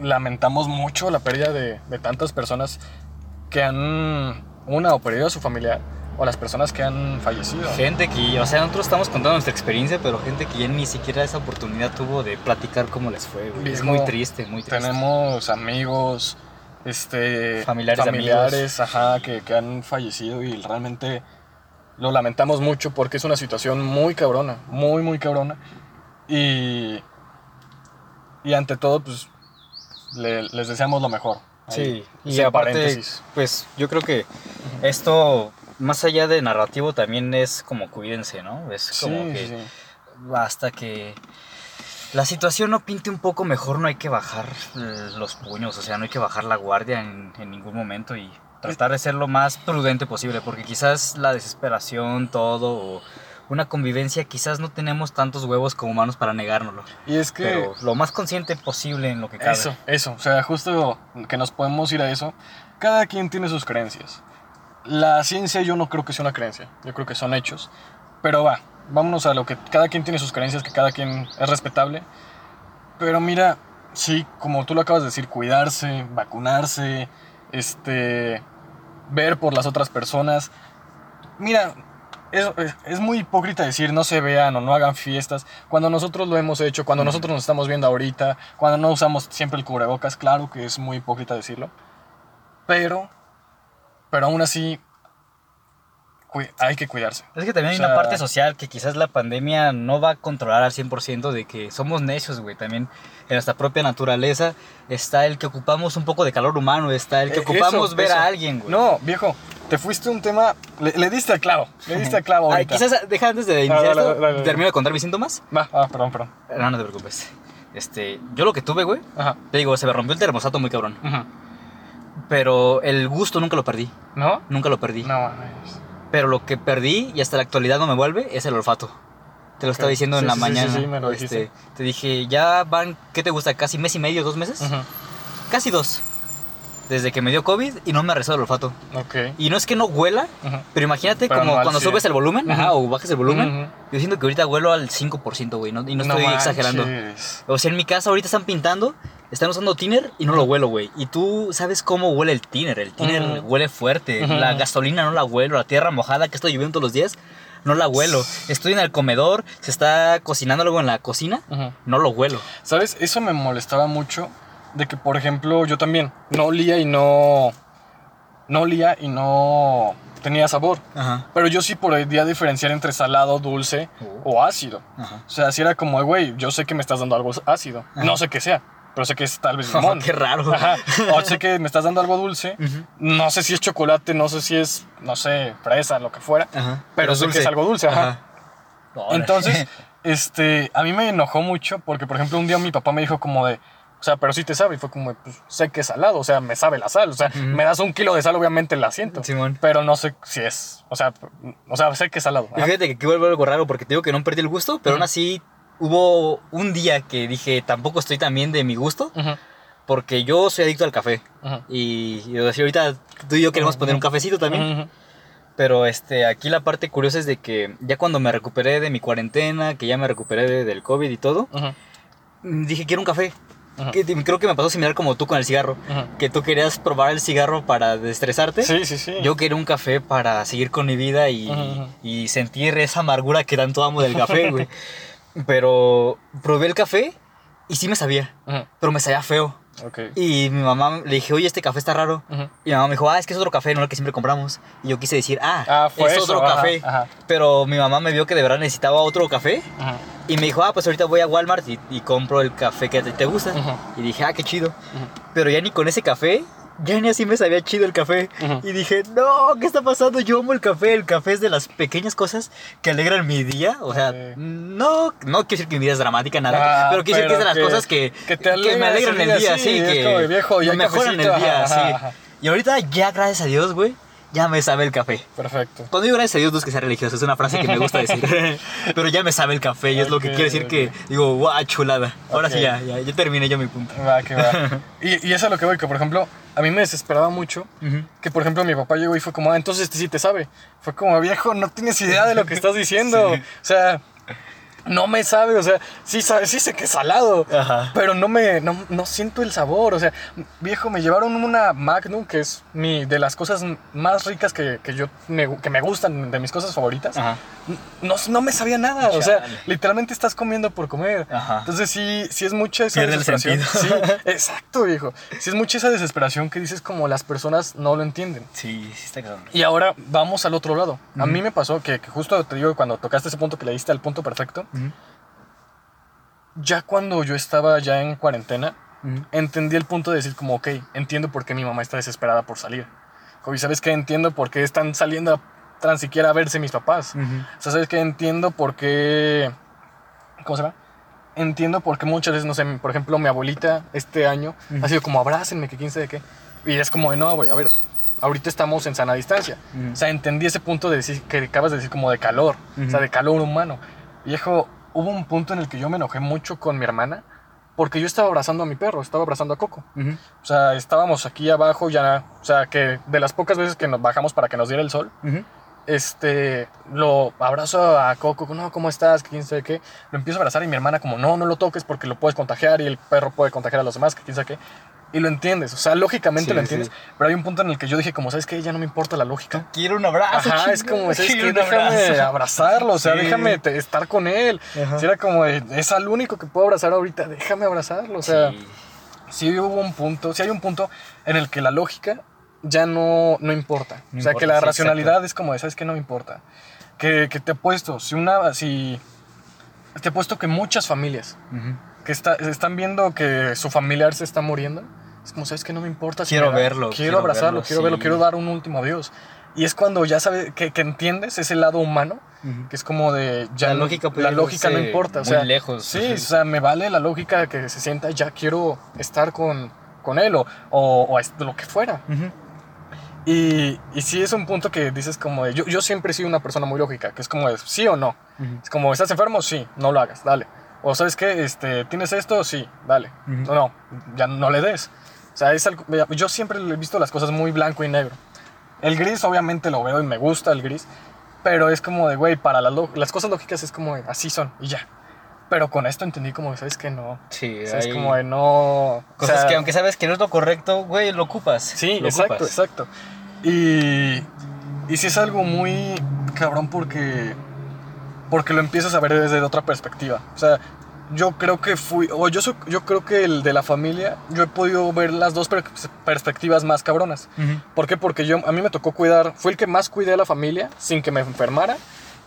Lamentamos mucho la pérdida de, de tantas personas que han, una, o perdido a su familiar, o las personas que han fallecido. Gente que, o sea, nosotros estamos contando nuestra experiencia, pero gente que ya ni siquiera esa oportunidad tuvo de platicar cómo les fue. Es muy triste, muy triste. Tenemos amigos, este, Familiares familiares ajá, que, que han fallecido y realmente lo lamentamos mucho porque es una situación muy cabrona, muy, muy cabrona. Y, y ante todo, pues, le- les deseamos lo mejor. Sí, y aparte, paréntesis. pues yo creo que esto, más allá de narrativo, también es como cuídense, ¿no? Es como Sí, que sí. hasta que la situación no pinte un poco mejor, no hay que bajar eh, los puños, o sea, no hay que bajar la guardia en, en ningún momento y tratar de ser lo más prudente posible, porque quizás la desesperación, todo, o una convivencia, quizás no tenemos tantos huevos como humanos para negárnoslo, Y es que... pero lo más consciente posible en lo que cabe. Eso, eso. O sea, justo que nos podemos ir a eso. Cada quien tiene sus creencias. La ciencia yo no creo que sea una creencia. Yo creo que son hechos. Pero va, vámonos a lo que cada quien tiene sus creencias, que cada quien es respetable. Pero mira, sí, como tú lo acabas de decir, cuidarse, vacunarse, este, ver por las otras personas. Mira, es, es- muy hipócrita decir no se vean o no hagan fiestas cuando nosotros lo hemos hecho, cuando nosotros nos estamos viendo ahorita, cuando no usamos siempre el cubrebocas, claro que es muy hipócrita decirlo. Pero, pero aún así, hay que cuidarse. Es que también hay O sea- una parte social que quizás la pandemia no va a controlar al 100% de que somos necios, güey. También en nuestra propia naturaleza está el que ocupamos un poco de calor humano, está el que Eh, ocupamos eso, ver eso. a alguien, güey. No, viejo, te fuiste un tema, le, le diste al clavo, le diste al clavo [LAUGHS] Ay, ahorita. quizás, deja antes de iniciar Ah, dale, esto, dale, dale. termino de contar mis síntomas. Va, ah, perdón, perdón. No, no te preocupes. Este, yo lo que tuve, güey, Ajá. te digo, se me rompió el termostato muy cabrón. Ujú. Pero el gusto nunca lo perdí, ¿No? nunca lo perdí. No, mames. Pero lo que perdí y hasta la actualidad no me vuelve es el olfato. Te lo estaba diciendo en la sí, sí, sí, mañana. sí, me lo Este, dijiste. te dije, ya van, ¿qué te gusta? ¿Casi mes y medio, dos meses? Casi dos. Desde que me dio COVID y no me ha regresado el olfato. Ok. Y no es que no huela, Ujú. pero imagínate Pero como no cuando 100. subes el volumen ajá, Ujú. o bajas el volumen. Ujú. Yo siento que ahorita huelo al 5%, güey, no, y no estoy exagerando. O sea, en mi casa ahorita están pintando, están usando tiner y no lo huelo, güey. Y tú sabes cómo huele el tiner. El tiner huele fuerte. La gasolina no la huelo. La tierra mojada que estoy lloviendo todos los días, no la huelo. Estoy en el comedor, se está cocinando algo en la cocina, Ujú. no lo huelo. ¿Sabes? Eso me molestaba mucho de que, por ejemplo, yo también no olía y no... No olía y no tenía sabor. Ajá. Pero yo sí podía diferenciar entre salado, dulce Oh. o ácido. Ajá. O sea, si era como, güey, yo sé que me estás dando algo ácido. Ajá. No sé qué sea, pero sé que es tal vez [LAUGHS] limón. Qué raro. Ajá. O sé que me estás dando algo dulce. Ujú. No sé si es chocolate, no sé si es, no sé, fresa, lo que fuera. Ajá. Pero sé que es algo dulce, ajá. Entonces, [LAUGHS] este, a mí me enojó mucho porque, por ejemplo, un día mi papá me dijo como de, sea, pero sí te sabe. Y fue como, pues, sé que es salado, o sea, me sabe la sal. O sea, Ujú. me das un kilo de sal, obviamente la siento. Simón. Pero no sé si es, o sea, o sea, sé que es salado. Y ajá. fíjate que aquí vuelve algo raro porque te digo que no perdí el gusto, pero aún Ujú. así hubo un día que dije tampoco estoy tan bien de mi gusto porque yo soy adicto al café. ujú. Y, y decir, ahorita tú y yo queremos poner un cafecito también. Pero este, aquí la parte curiosa es de que ya cuando me recuperé de mi cuarentena, que ya me recuperé de- del COVID y todo, mm, dije quiero un café. Que, creo que me pasó similar como tú con el cigarro. Ujú. Que tú querías probar el cigarro para desestresarte. Sí, sí, sí. Yo quería un café para seguir con mi vida y, ujú. y sentir esa amargura que tanto amo del café, güey. [LAUGHS] Pero probé el café y sí me sabía, pero me sabía feo. Y mi mamá le dije, oye, este café está raro. Y mi mamá me dijo, ah, es que es otro café, no el que siempre compramos. Y yo quise decir, ah, Ah, fue es eso, otro ajá, café. ajá. Pero mi mamá me vio que de verdad necesitaba otro café. Y me dijo, ah, pues ahorita voy a Walmart y, y compro el café que te gusta. Y dije, ah, qué chido. Pero ya ni con ese café, ya ni así me sabía chido el café. Y dije, no, ¿qué está pasando? Yo amo el café. El café es de las pequeñas cosas que alegran mi día. O sea, no, no quiero decir que mi vida es dramática, nada. Ah, pero quiero decir que es de las que- cosas que, que te me alegran el día, día, sí, que viejo, ya mejoran el día, ajá, sí. ajá. Y ahorita ya, gracias a Dios, güey, ya me sabe el café. Perfecto. Cuando digo gracias a Dios no es que sea religioso, es una frase que me gusta decir. [LAUGHS] Pero ya me sabe el café y es lo que quiere decir que digo, guau, chulada. Ahora sí ya, ya, ya terminé yo mi punto. Va, que va. [LAUGHS] Y, y eso es lo que voy, que por ejemplo, a mí me desesperaba mucho que, por ejemplo, mi papá llegó y fue como, ah, entonces este sí te sabe. Fue como, viejo, no tienes idea de lo que estás diciendo. [LAUGHS] Sí. O sea, no me sabe, o sea, sí, sabe, sí sé que es salado, Ajá. pero no me, no, no siento el sabor. O sea, viejo, me llevaron una Magnum, que es mi, de las cosas más ricas que, que yo, me, que me gustan, de mis cosas favoritas. No, no me sabía nada, o sea, literalmente estás comiendo por comer. Ajá. Entonces sí, sí es mucha esa Pierde el desesperación. Sí, exacto, viejo. Sí es mucha esa desesperación que dices como las personas no lo entienden. Sí, sí está cabrón. Y ahora vamos al otro lado. A mí me pasó que, que justo te digo, cuando tocaste ese punto que le diste al punto perfecto, Ya cuando yo estaba ya en cuarentena, entendí el punto de decir como, ok, entiendo por qué mi mamá está desesperada por salir. Como, ¿y sabes qué? Entiendo por qué están saliendo a tan siquiera a verse mis papás. O sea, ¿sabes qué? Entiendo por qué... ¿Cómo se llama? Entiendo por qué muchas veces, no sé, por ejemplo, mi abuelita este año ha sido como abrácenme, que quién sabe qué. Y es como no, güey, a ver, ahorita estamos en sana distancia. Ujú. O sea, entendí ese punto de decir, que acabas de decir como de calor, o sea, de calor humano. Viejo, hubo un punto en el que yo me enojé mucho con mi hermana porque yo estaba abrazando a mi perro, estaba abrazando a Coco. O sea, estábamos aquí abajo ya, o sea, que de las pocas veces que nos bajamos para que nos diera el sol, este, lo abrazo a Coco, no, ¿cómo estás? Quién sabe qué. Lo empiezo a abrazar y mi hermana como, no, no lo toques porque lo puedes contagiar y el perro puede contagiar a los demás, que quién sabe qué. Y lo entiendes, o sea, lógicamente Sí, lo entiendes, sí. pero hay un punto en el que yo dije, como, ¿sabes qué? Ya no me importa la lógica. Quiero un abrazo. Ajá, es como, ¿sabes qué? Déjame abrazo. [LAUGHS] abrazarlo, o sea, Sí. déjame te- estar con él. Si era como, de, es al único que puedo abrazar ahorita, déjame abrazarlo, o sea Sí. hubo un punto, sí hay un punto en el que la lógica ya no, no importa. No o sea, importa, que la racionalidad exacto. es como ¿sabes qué? No me importa. Que, que te apuesto, si una, si... Te apuesto que muchas familias. Que está- están viendo que su familiar se está muriendo, es como, ¿sabes qué? No me importa. Quiero verlo, Quiero, quiero abrazarlo, verlo, quiero verlo, quiero dar un último adiós. Y es cuando ya sabes, que, que entiendes ese lado humano, Ujú. que es como de... Ya La no- lógica la lógica no importa. O muy sea, lejos. Sí, o sea, me vale la lógica que se sienta, ya quiero estar con, con él o, o, o lo que fuera. Ujú. Y, y sí es un punto que dices como de, yo, yo siempre he sido una persona muy lógica, que es como de sí o no. Ujú. Es como, ¿estás enfermo? Sí, no lo hagas, dale. O ¿sabes qué? Este, ¿Tienes esto? Sí, dale. Ujú. No, no, ya no le des. O sea, es algo, yo siempre he visto las cosas muy blanco y negro. El gris obviamente lo veo y me gusta el gris, pero es como de, güey, para las, las cosas lógicas es como de, así son y ya. Pero con esto entendí como, ¿sabes que No. Sí, O sea, es como de no... o cosas sea, que aunque sabes que no es lo correcto, güey, lo ocupas. Sí, lo exacto, ocupas. exacto. Y, y sí es algo muy cabrón porque, porque lo empiezas a ver desde otra perspectiva. O sea, yo creo que fui, o yo, soy- yo creo que el de la familia, yo he podido ver las dos per- perspectivas más cabronas. Ujú. ¿Por qué? Porque yo, a mí me tocó cuidar, fui el que más cuidé a la familia sin que me enfermara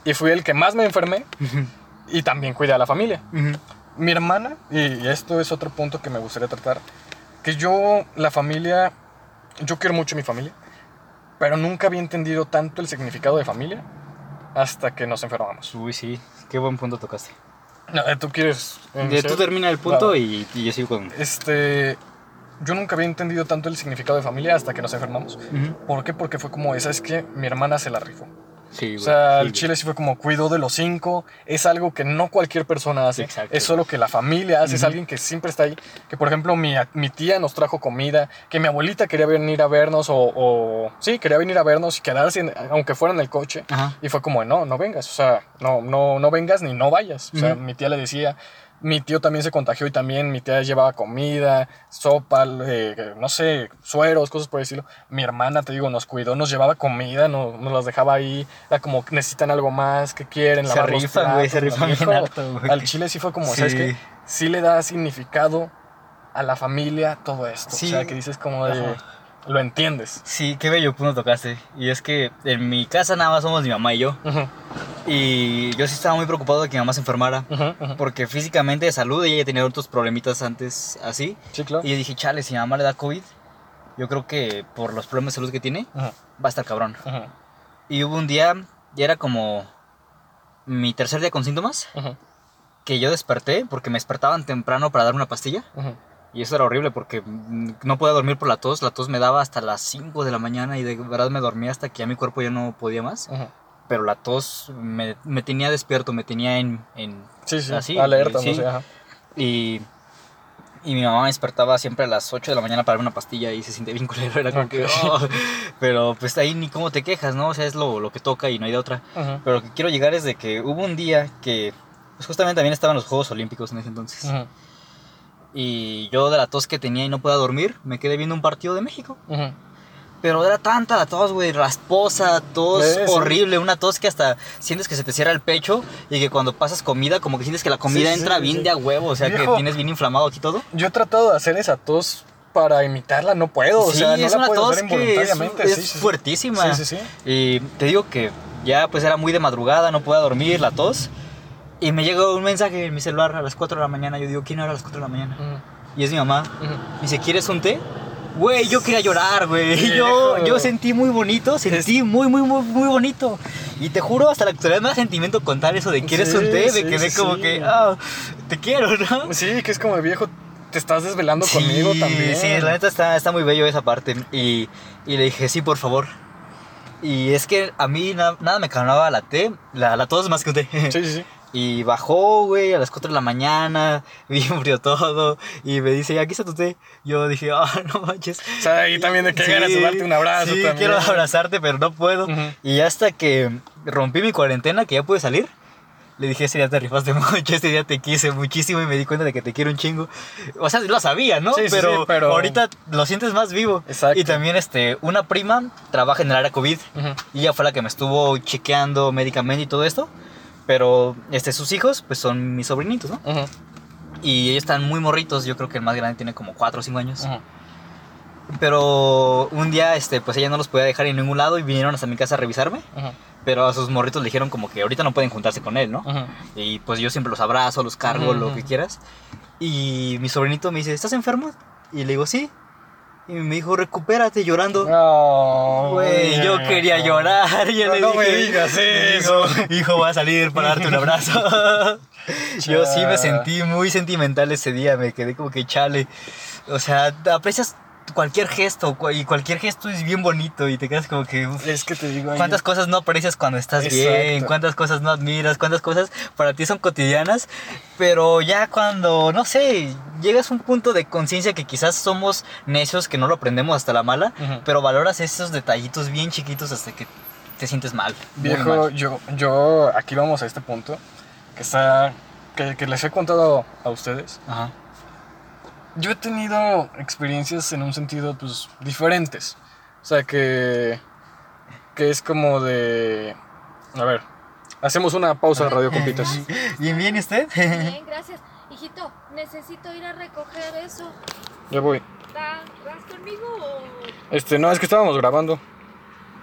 y fui el que más me enfermé y también cuidé a la familia Ujú. mi hermana, y esto es otro punto que me gustaría tratar, que yo, la familia, yo quiero mucho a mi familia, pero nunca había entendido tanto el significado de familia hasta que nos enfermamos. Uy, sí, qué buen punto tocaste. No, eh, ¿Tú quieres? De, iniciar? tú termina el punto y, y yo sigo con... Este, yo nunca había entendido tanto el significado de familia hasta que nos enfermamos. ¿Por qué? Porque fue como, esa es que mi hermana se la rifó. Sí, O sea, güey, el sí, chile sí fue como cuidó de los cinco. Es algo que no cualquier persona hace. Exacto. Es solo que la familia hace. Es Ujú. alguien que siempre está ahí. Que, por ejemplo, mi, mi tía nos trajo comida. Que mi abuelita quería venir a vernos. O, o- sí, quería venir a vernos y quedarse, en- aunque fuera en el coche. Ajá. Y fue como, no, no vengas. O sea, no, no, no vengas ni no vayas. O sea, Ujú. mi tía le decía. Mi tío también se contagió y también mi tía llevaba comida, sopa, eh, no sé, sueros, cosas por decirlo. Mi hermana, te digo, nos cuidó, nos llevaba comida, no- nos las dejaba ahí. Era como, necesitan algo más, que quieren? Se Lavar rifan, güey, se rifan bien [LAUGHS] güey. Al chile sí fue como, Sí. ¿sabes qué? Sí le da significado a la familia todo esto. Sí. O sea, que dices como de, Ajá. lo entiendes. Sí, qué bello punto tocaste. Y es que en mi casa nada más somos mi mamá y yo. Ujú. Y yo sí estaba muy preocupado de que mi mamá se enfermara. Ujú, ujú. Porque físicamente de salud ella ya tenía otros problemitas antes así. Sí, claro. Y yo dije, chale, si mi mamá le da COVID, yo creo que por los problemas de salud que tiene, Ujú, va a estar cabrón. Y hubo un día, ya era como mi tercer día con síntomas, que yo desperté porque me despertaban temprano para dar una pastilla. Y eso era horrible porque no podía dormir por la tos. La tos me daba hasta las 5 de la mañana y de verdad me dormía hasta que ya mi cuerpo ya no podía más. Pero la tos me, me tenía despierto, me tenía en... en Sí, sí. Así, Alerta, sí. no sé. Ajá. y, y mi mamá me despertaba siempre a las 8 de la mañana para darme una pastilla y se siente bien culero. Era como que... Ok. "Oh". Pero pues ahí ni cómo te quejas, ¿no? O sea, es lo, lo que toca y no hay de otra. Ujú, Pero lo que quiero llegar es de que hubo un día que... Pues justamente también estaban los Juegos Olímpicos en ese entonces. ujú, Y yo de la tos que tenía y no podía dormir, me quedé viendo un partido de México. ujú. Pero era tanta la tos, güey, rasposa, tos Sí, sí. horrible, una tos que hasta sientes que se te cierra el pecho y que cuando pasas comida, como que sientes que la comida Sí, entra bien de a huevo, o sea, que tienes bien inflamado aquí todo. Yo he tratado de hacer esa tos para imitarla, no puedo. O sea, no es la una puedo tos hacer que es, fuertísima. Sí, sí, sí. Y te digo que ya pues era muy de madrugada, no podía dormir, la tos. Y me llegó un mensaje en mi celular a las 4 de la mañana. Yo digo, ¿quién era a las 4 de la mañana? Ujú, Y es mi mamá. ujú. Me dice, ¿quieres un té? Güey, yo quería llorar, güey. [LAUGHS] Yo, yo sentí muy bonito, sentí muy, muy, muy, muy bonito. Y te juro, hasta la actualidad me da sentimiento contar eso de ¿quieres Sí, un té? Sí, quedé sí, como que, ah, te quiero, ¿no? Sí, que es como de viejo, te estás desvelando conmigo también. Sí, la neta está, está muy bello esa parte. Y, y le dije, sí, por favor. Y es que a mí na- nada me calmaba la té, la, la tos más que un té. Sí, sí, sí. Y bajó, güey, a las 4 de la mañana, [LAUGHS] bien frío todo, y me dice, aquí está tu té. Yo dije, ah, [LAUGHS] no manches. O sea, ahí también de que ganas de darte un abrazo Sí, también. quiero abrazarte, pero no puedo. Ujú. Y hasta que rompí mi cuarentena, que ya pude salir, le dije, ese día te rifaste [LAUGHS] mucho, ese día te quise muchísimo y me di cuenta de que te quiero un chingo. O sea, lo sabía, ¿no? Sí, sí, pero, sí, pero- ahorita lo sientes más vivo. Exacto. Y también este, una prima trabaja en el área COVID Ujú. y ella fue la que me estuvo chequeando médicamente y todo esto. Pero este, sus hijos, pues son mis sobrinitos, ¿no? Y ellos están muy morritos. Yo creo que el más grande tiene como 4 o 5 años. Pero un día, este, pues ella no los podía dejar en ningún lado y vinieron hasta mi casa a revisarme. Pero a sus morritos le dijeron como que ahorita no pueden juntarse con él, ¿no? Y pues yo siempre los abrazo, los cargo, lo que quieras. Y mi sobrinito me dice, ¿estás enfermo? Y le digo, sí. Y me dijo, recupérate llorando. No, Güey, yo quería llorar. Y yo No, le no me digas Hijo, hijo, voy a salir para darte un abrazo. [LAUGHS] yo sí me Cha. sentí muy sentimental ese día. Me quedé como que chale. O sea, aprecias cualquier gesto. Y cualquier gesto es bien bonito. Y te quedas como que. uf, Es que te digo. ¿Cuántas cosas no aprecias cuando estás bien? Exacto. ¿Cuántas cosas no admiras? ¿Cuántas cosas para ti son cotidianas? Pero ya cuando, no sé, llegas a un punto de conciencia que quizás somos necios, que no lo aprendemos hasta la mala, pero valoras esos detallitos bien chiquitos hasta que te sientes mal. Viejo, mal. yo, yo, aquí vamos a este punto, que está, que, que les he contado a ustedes. Ajá. Yo he tenido experiencias en un sentido, pues, diferentes. O sea, que, que es como de, a ver, hacemos una pausa de Radio Compitas. [LAUGHS] Bien, bien, ¿y usted? Bien, gracias. Hijito, necesito ir a recoger eso. Ya voy. ¿Va- ¿Vas conmigo o...? Este, no, es que estábamos grabando.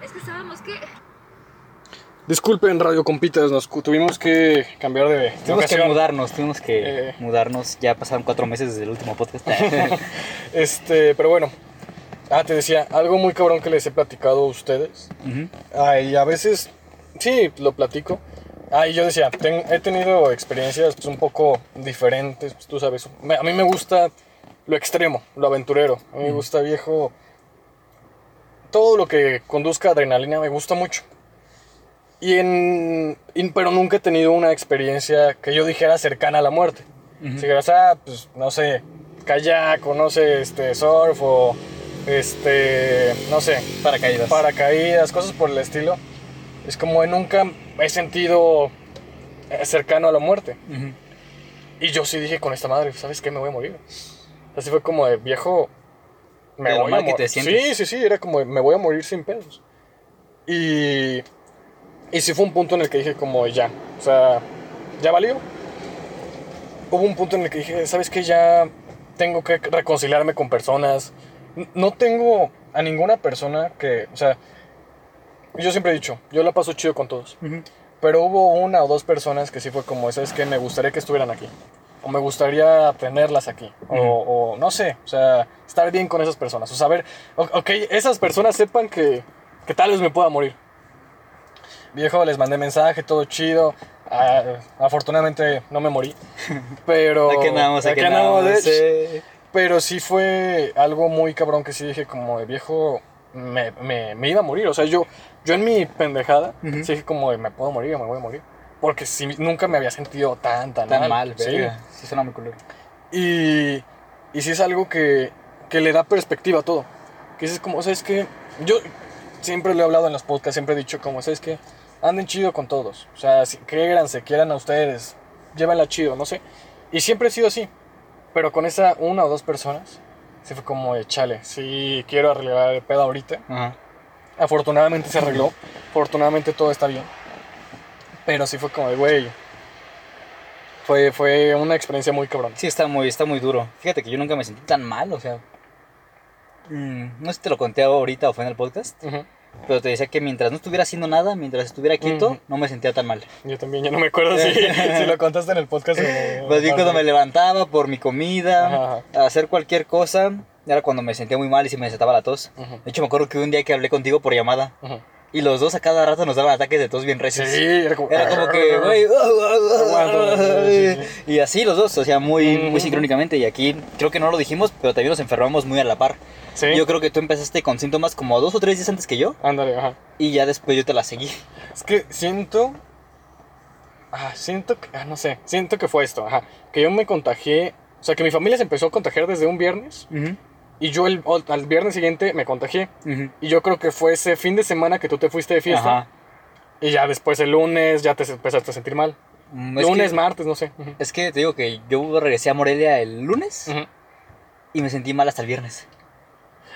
Es que sabemos que... Disculpen, Radio Compitas, nos tuvimos que cambiar de, Tuvimos que mudarnos, tuvimos que Eh. mudarnos. Ya pasaron cuatro meses desde el último podcast. [LAUGHS] [LAUGHS] Este, pero bueno. Ah, te decía, algo muy cabrón que les he platicado a ustedes. Ay, a veces, sí, lo platico. Ah, y yo decía, ten- he tenido experiencias pues, un poco diferentes, pues, tú sabes. Me- a mí me gusta lo extremo, lo aventurero. A mí me gusta viejo. Todo lo que conduzca a adrenalina me gusta mucho. Y en, y- pero nunca he tenido una experiencia que yo dijera cercana a la muerte. Si dijeras, ah, pues no sé, kayak o no sé, este, surf o este, no sé, Paracaídas. paracaídas, cosas por el estilo. Es como nunca he sentido eh, cercano a la muerte. Ujú. Y yo sí dije con esta madre, ¿sabes qué? Me voy a morir. Así fue como de viejo. Me De lo voy a mal que mo- te Sí, sí, sí, era como de, me voy a morir sin pedos. Y. Y sí fue un punto en el que dije, como ya. O sea, ya valió. Hubo un punto en el que dije, ¿sabes qué? Ya tengo que reconciliarme con personas. No tengo a ninguna persona que. O sea, yo siempre he dicho, yo la paso chido con todos. Ujú. Pero hubo una o dos personas que sí fue como, ¿sabes qué? Me gustaría que estuvieran aquí. O me gustaría tenerlas aquí. o, o no sé, o sea, estar bien con esas personas. O saber, ok, esas personas sepan que, que tal vez me pueda morir. Viejo, les mandé mensaje, todo chido. Ah, afortunadamente no me morí. Pero. [LAUGHS] Aquí andamos, aquí andamos, sí. pero sí fue algo muy cabrón que sí dije como de viejo, me, me, me iba a morir. O sea, yo, yo en mi pendejada, Ujú. sí dije como de me puedo morir o me voy a morir. Porque sí, nunca me había sentido tan, tan, Tan mal, Sí. verga. Sí, suena muy culero. Y, y sí es algo que, que le da perspectiva a todo. Que dices como, ¿sabes qué? Yo siempre lo he hablado en los podcasts, siempre he dicho como, ¿sabes qué? Anden chido con todos. O sea, si, créanse, quieran a ustedes, llévenla chido, no sé. Y siempre he sido así. Pero con esa una o dos personas, se fue como de chale. Sí, quiero arreglar el pedo ahorita. Ajá. Afortunadamente se arregló. Afortunadamente todo está bien. Pero sí fue como de, güey. Fue, fue una experiencia muy cabrón. Sí, está muy, está muy duro. Fíjate que yo nunca me sentí tan mal, o sea. mm, no sé si te lo conté ahorita o fue en el podcast, Ujú. Pero te decía que mientras no estuviera haciendo nada, mientras estuviera quieto, no me sentía tan mal. Yo también, ya no me acuerdo si, si lo contaste en el podcast o... [LAUGHS] Más bien cuando me levantaba por mi comida, Ajá, hacer cualquier cosa, era cuando me sentía muy mal y se me desataba la tos. De hecho, me acuerdo que un día que hablé contigo por llamada. Y los dos a cada rato nos daban ataques de tos bien Sí, recios. era como... Era como que, [LAUGHS] güey, Aguanta, sí, sí. y así los dos, o sea, muy, muy sincrónicamente. Y aquí creo que no lo dijimos, pero también nos enfermamos muy a la par. Sí, Yo creo que tú empezaste con síntomas como dos o tres días antes que yo, ándale, ajá. y ya después yo te la seguí. Es que siento... Ah, siento que... Ah, no sé. Siento que fue esto, ajá. Que yo me contagié... O sea, que mi familia se empezó a contagiar desde un viernes. Y yo el, al viernes siguiente me contagié. Y yo creo que fue ese fin de semana que tú te fuiste de fiesta. Ajá. Y ya después el lunes ya te empezaste a sentir mal. Mm, es lunes, que- martes, no sé. Es que te digo que yo regresé a Morelia el lunes Ujú. y me sentí mal hasta el viernes.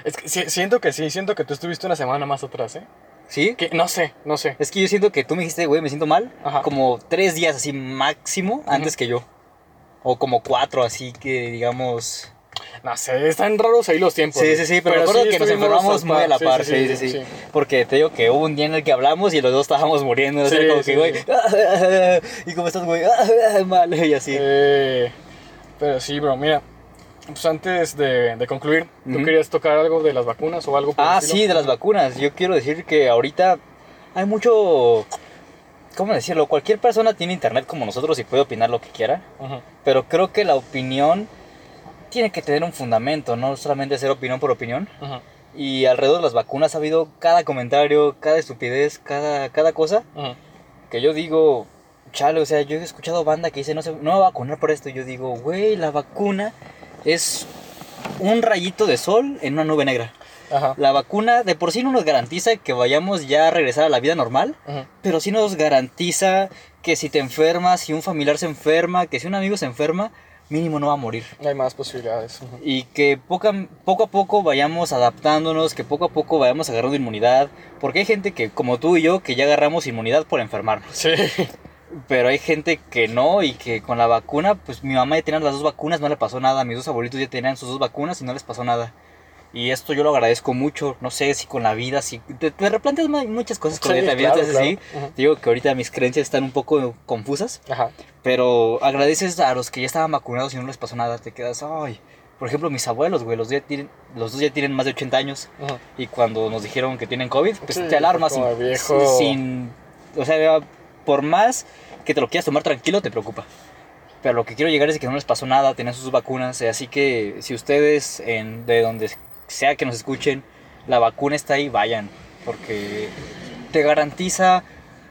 Es que si- siento que sí, siento que tú estuviste una semana más atrás, ¿eh? ¿Sí? Que no sé, no sé. Es que yo siento que tú me dijiste, güey, me siento mal, Ajá. como tres días así máximo antes que yo. O como cuatro, así que digamos... No sé, están raros ahí los tiempos. Sí, sí, sí, pero, recuerdo que nos enfermamos muy a la Sí, par, sí sí sí, Porque te digo que hubo un día en el que hablamos y los dos estábamos muriendo. Así como que, güey. [LAUGHS] ¿y cómo estás, güey? [LAUGHS] Mal, y así. Eh, pero sí, bro, mira. Pues antes de, de concluir, ¿tú querías tocar algo de las vacunas o algo por Ah, sí, de las vacunas. Yo quiero decir que ahorita hay mucho... ¿Cómo decirlo? Cualquier persona tiene internet como nosotros y puede opinar lo que quiera. Ujú. Pero creo que la opinión tiene que tener un fundamento, no solamente ser opinión por opinión. Ujú. Y alrededor de las vacunas ha habido cada comentario, cada estupidez, cada, cada cosa Ujú. que yo digo, chale, o sea, yo he escuchado banda que dice, no, se, no me voy a vacunar por esto. Y yo digo, güey, la vacuna es un rayito de sol en una nube negra. Ajá. La vacuna de por sí no nos garantiza que vayamos ya a regresar a la vida normal, pero sí nos garantiza que si te enfermas, si un familiar se enferma, que si un amigo se enferma, mínimo no va a morir. Hay más posibilidades. Y que poco a, poco a poco vayamos adaptándonos, que poco a poco vayamos agarrando inmunidad. Porque hay gente que, como tú y yo, que ya agarramos inmunidad por enfermarnos. Sí. Pero hay gente que no y que con la vacuna, pues mi mamá ya tenía las dos vacunas, no le pasó nada. Mis dos abuelitos ya tenían sus dos vacunas y no les pasó nada. Y esto yo lo agradezco mucho. No sé si con la vida, si te, te replanteas mu- muchas cosas con Sí, la vida claro, sí, claro. Te digo que ahorita mis creencias están un poco confusas. Ajá. Pero agradeces a los que ya estaban vacunados y no les pasó nada. Te quedas, ay. Por ejemplo, mis abuelos, güey, los, ya tienen- los dos ya tienen más de 80 años. Ujú. Y cuando nos dijeron que tienen COVID, pues Sí, te alarmas. sin, viejo. sin- O sea, por más que te lo quieras tomar tranquilo, te preocupa. Pero lo que quiero llegar es que no les pasó nada, tenían sus vacunas. eh, Así que si ustedes, en, de donde sea que nos escuchen, la vacuna está ahí, vayan. Porque te garantiza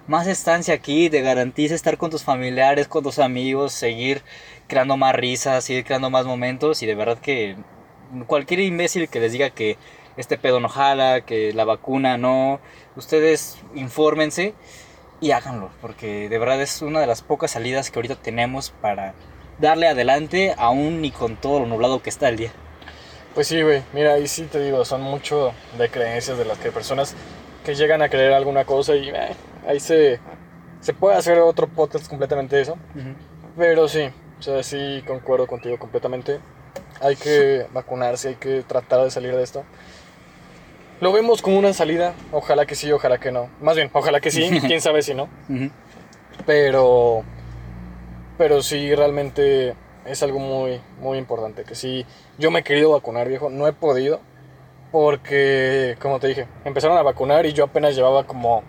más estancia aquí, te garantiza estar con tus familiares, con tus amigos, seguir creando más risas, seguir creando más momentos. Y de verdad que cualquier imbécil que les diga que este pedo no jala, que la vacuna no, ustedes infórmense y háganlo, porque de verdad es una de las pocas salidas que ahorita tenemos para darle adelante aún y con todo lo nublado que está el día. Pues sí, güey. Mira, ahí sí te digo, son mucho de creencias de las que personas que llegan a creer alguna cosa y eh, ahí se, se puede hacer otro podcast completamente de eso. Pero sí, o sea, sí concuerdo contigo completamente. Hay que vacunarse, hay que tratar de salir de esto. Lo vemos como una salida, ojalá que sí, ojalá que no. Más bien, ojalá que sí, [LAUGHS] quién sabe si no. Pero, pero sí, realmente es algo muy, muy importante. Que sí, yo me he querido vacunar, viejo, no he podido. Porque, como te dije, empezaron a vacunar y yo apenas llevaba como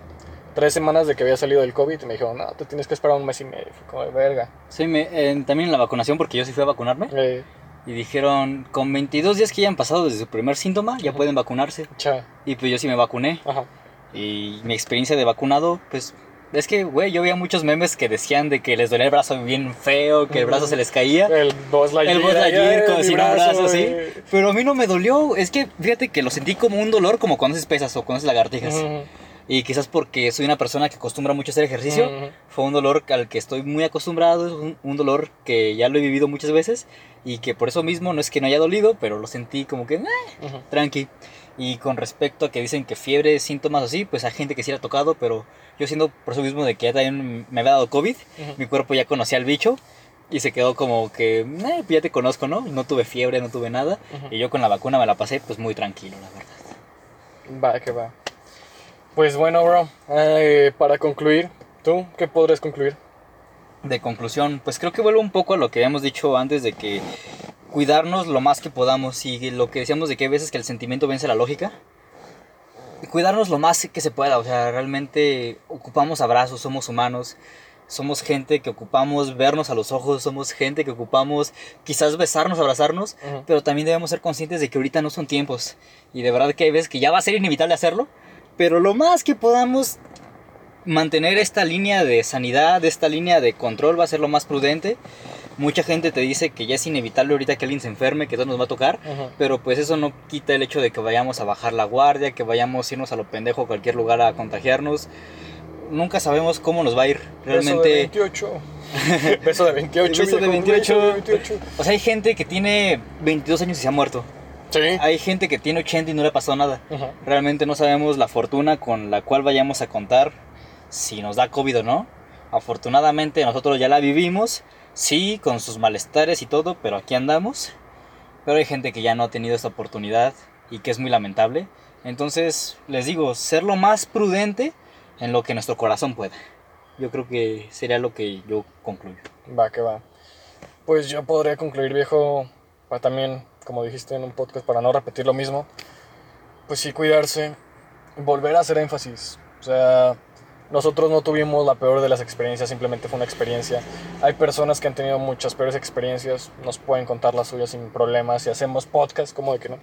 tres semanas de que había salido del COVID. Y me dijeron, no, te tienes que esperar un mes y medio. Fue como de verga. Sí, me, eh, también en la vacunación, porque yo sí fui a vacunarme. Eh, Y dijeron, con 22 días que ya han pasado desde su primer síntoma, ya pueden vacunarse. cha, Y pues yo sí me vacuné. ajá. Y mi experiencia de vacunado, pues es que, güey, yo veía muchos memes que decían de que les dolía el brazo bien feo, que el brazo se les caía. El Buzz Lightyear. El Buzz Lightyear con sin un brazo, así. Pero a mí no me dolió. Es que fíjate que lo sentí como un dolor, como cuando haces pesas o cuando haces lagartijas. Ujú, Y quizás porque soy una persona que acostumbra mucho a hacer ejercicio, ujú. fue un dolor al que estoy muy acostumbrado, es un, un dolor que ya lo he vivido muchas veces y que por eso mismo no es que no haya dolido, pero lo sentí como que, "Eh, Ujú. tranqui. Y con respecto a que dicen que fiebre, síntomas así, pues hay gente que sí le ha tocado, pero yo siendo por eso mismo de que ya también me había dado COVID, mi cuerpo ya conocía al bicho y se quedó como que, "Eh, ya te conozco, ¿no? No tuve fiebre, no tuve nada. Y yo con la vacuna me la pasé pues muy tranquilo, la verdad. Va, que va. Pues bueno, bro. eh, para concluir, ¿tú qué podrías concluir? De conclusión, pues creo que vuelvo un poco a lo que habíamos dicho antes de que cuidarnos lo más que podamos. Y lo que decíamos de que hay veces que el sentimiento vence la lógica. Cuidarnos lo más que se pueda, o sea, realmente ocupamos abrazos, somos humanos, somos gente que ocupamos vernos a los ojos, somos gente que ocupamos quizás besarnos, abrazarnos, pero también debemos ser conscientes de que ahorita no son tiempos. Y de verdad que hay veces que ya va a ser inevitable hacerlo, pero lo más que podamos mantener esta línea de sanidad, esta línea de control va a ser lo más prudente. Mucha gente te dice que ya es inevitable ahorita que alguien se enferme, que todo nos va a tocar, pero pues eso no quita el hecho de que vayamos a bajar la guardia, que vayamos a irnos a lo pendejo a cualquier lugar a contagiarnos. Nunca sabemos cómo nos va a ir. Beso de Realmente, 28. [LAUGHS] Beso de 28. Beso de viejo, 28. beso de 28. o sea, hay gente que tiene 22 años y se ha muerto. Sí. Hay gente que tiene 80 y no le pasó nada. Ujú. Realmente no sabemos la fortuna con la cual vayamos a contar si nos da COVID o no. Afortunadamente nosotros ya la vivimos, sí, con sus malestares y todo, pero aquí andamos. Pero hay gente que ya no ha tenido esta oportunidad y que es muy lamentable. Entonces, les digo, ser lo más prudente en lo que nuestro corazón pueda. Yo creo que sería lo que yo concluyo. Va, que va. Pues yo podría concluir, viejo, también, como dijiste en un podcast, para no repetir lo mismo, pues sí cuidarse, volver a hacer énfasis. O sea, nosotros no tuvimos la peor de las experiencias, simplemente fue una experiencia. Hay personas que han tenido muchas peores experiencias, nos pueden contar las suyas sin problemas y hacemos podcast, como de que no.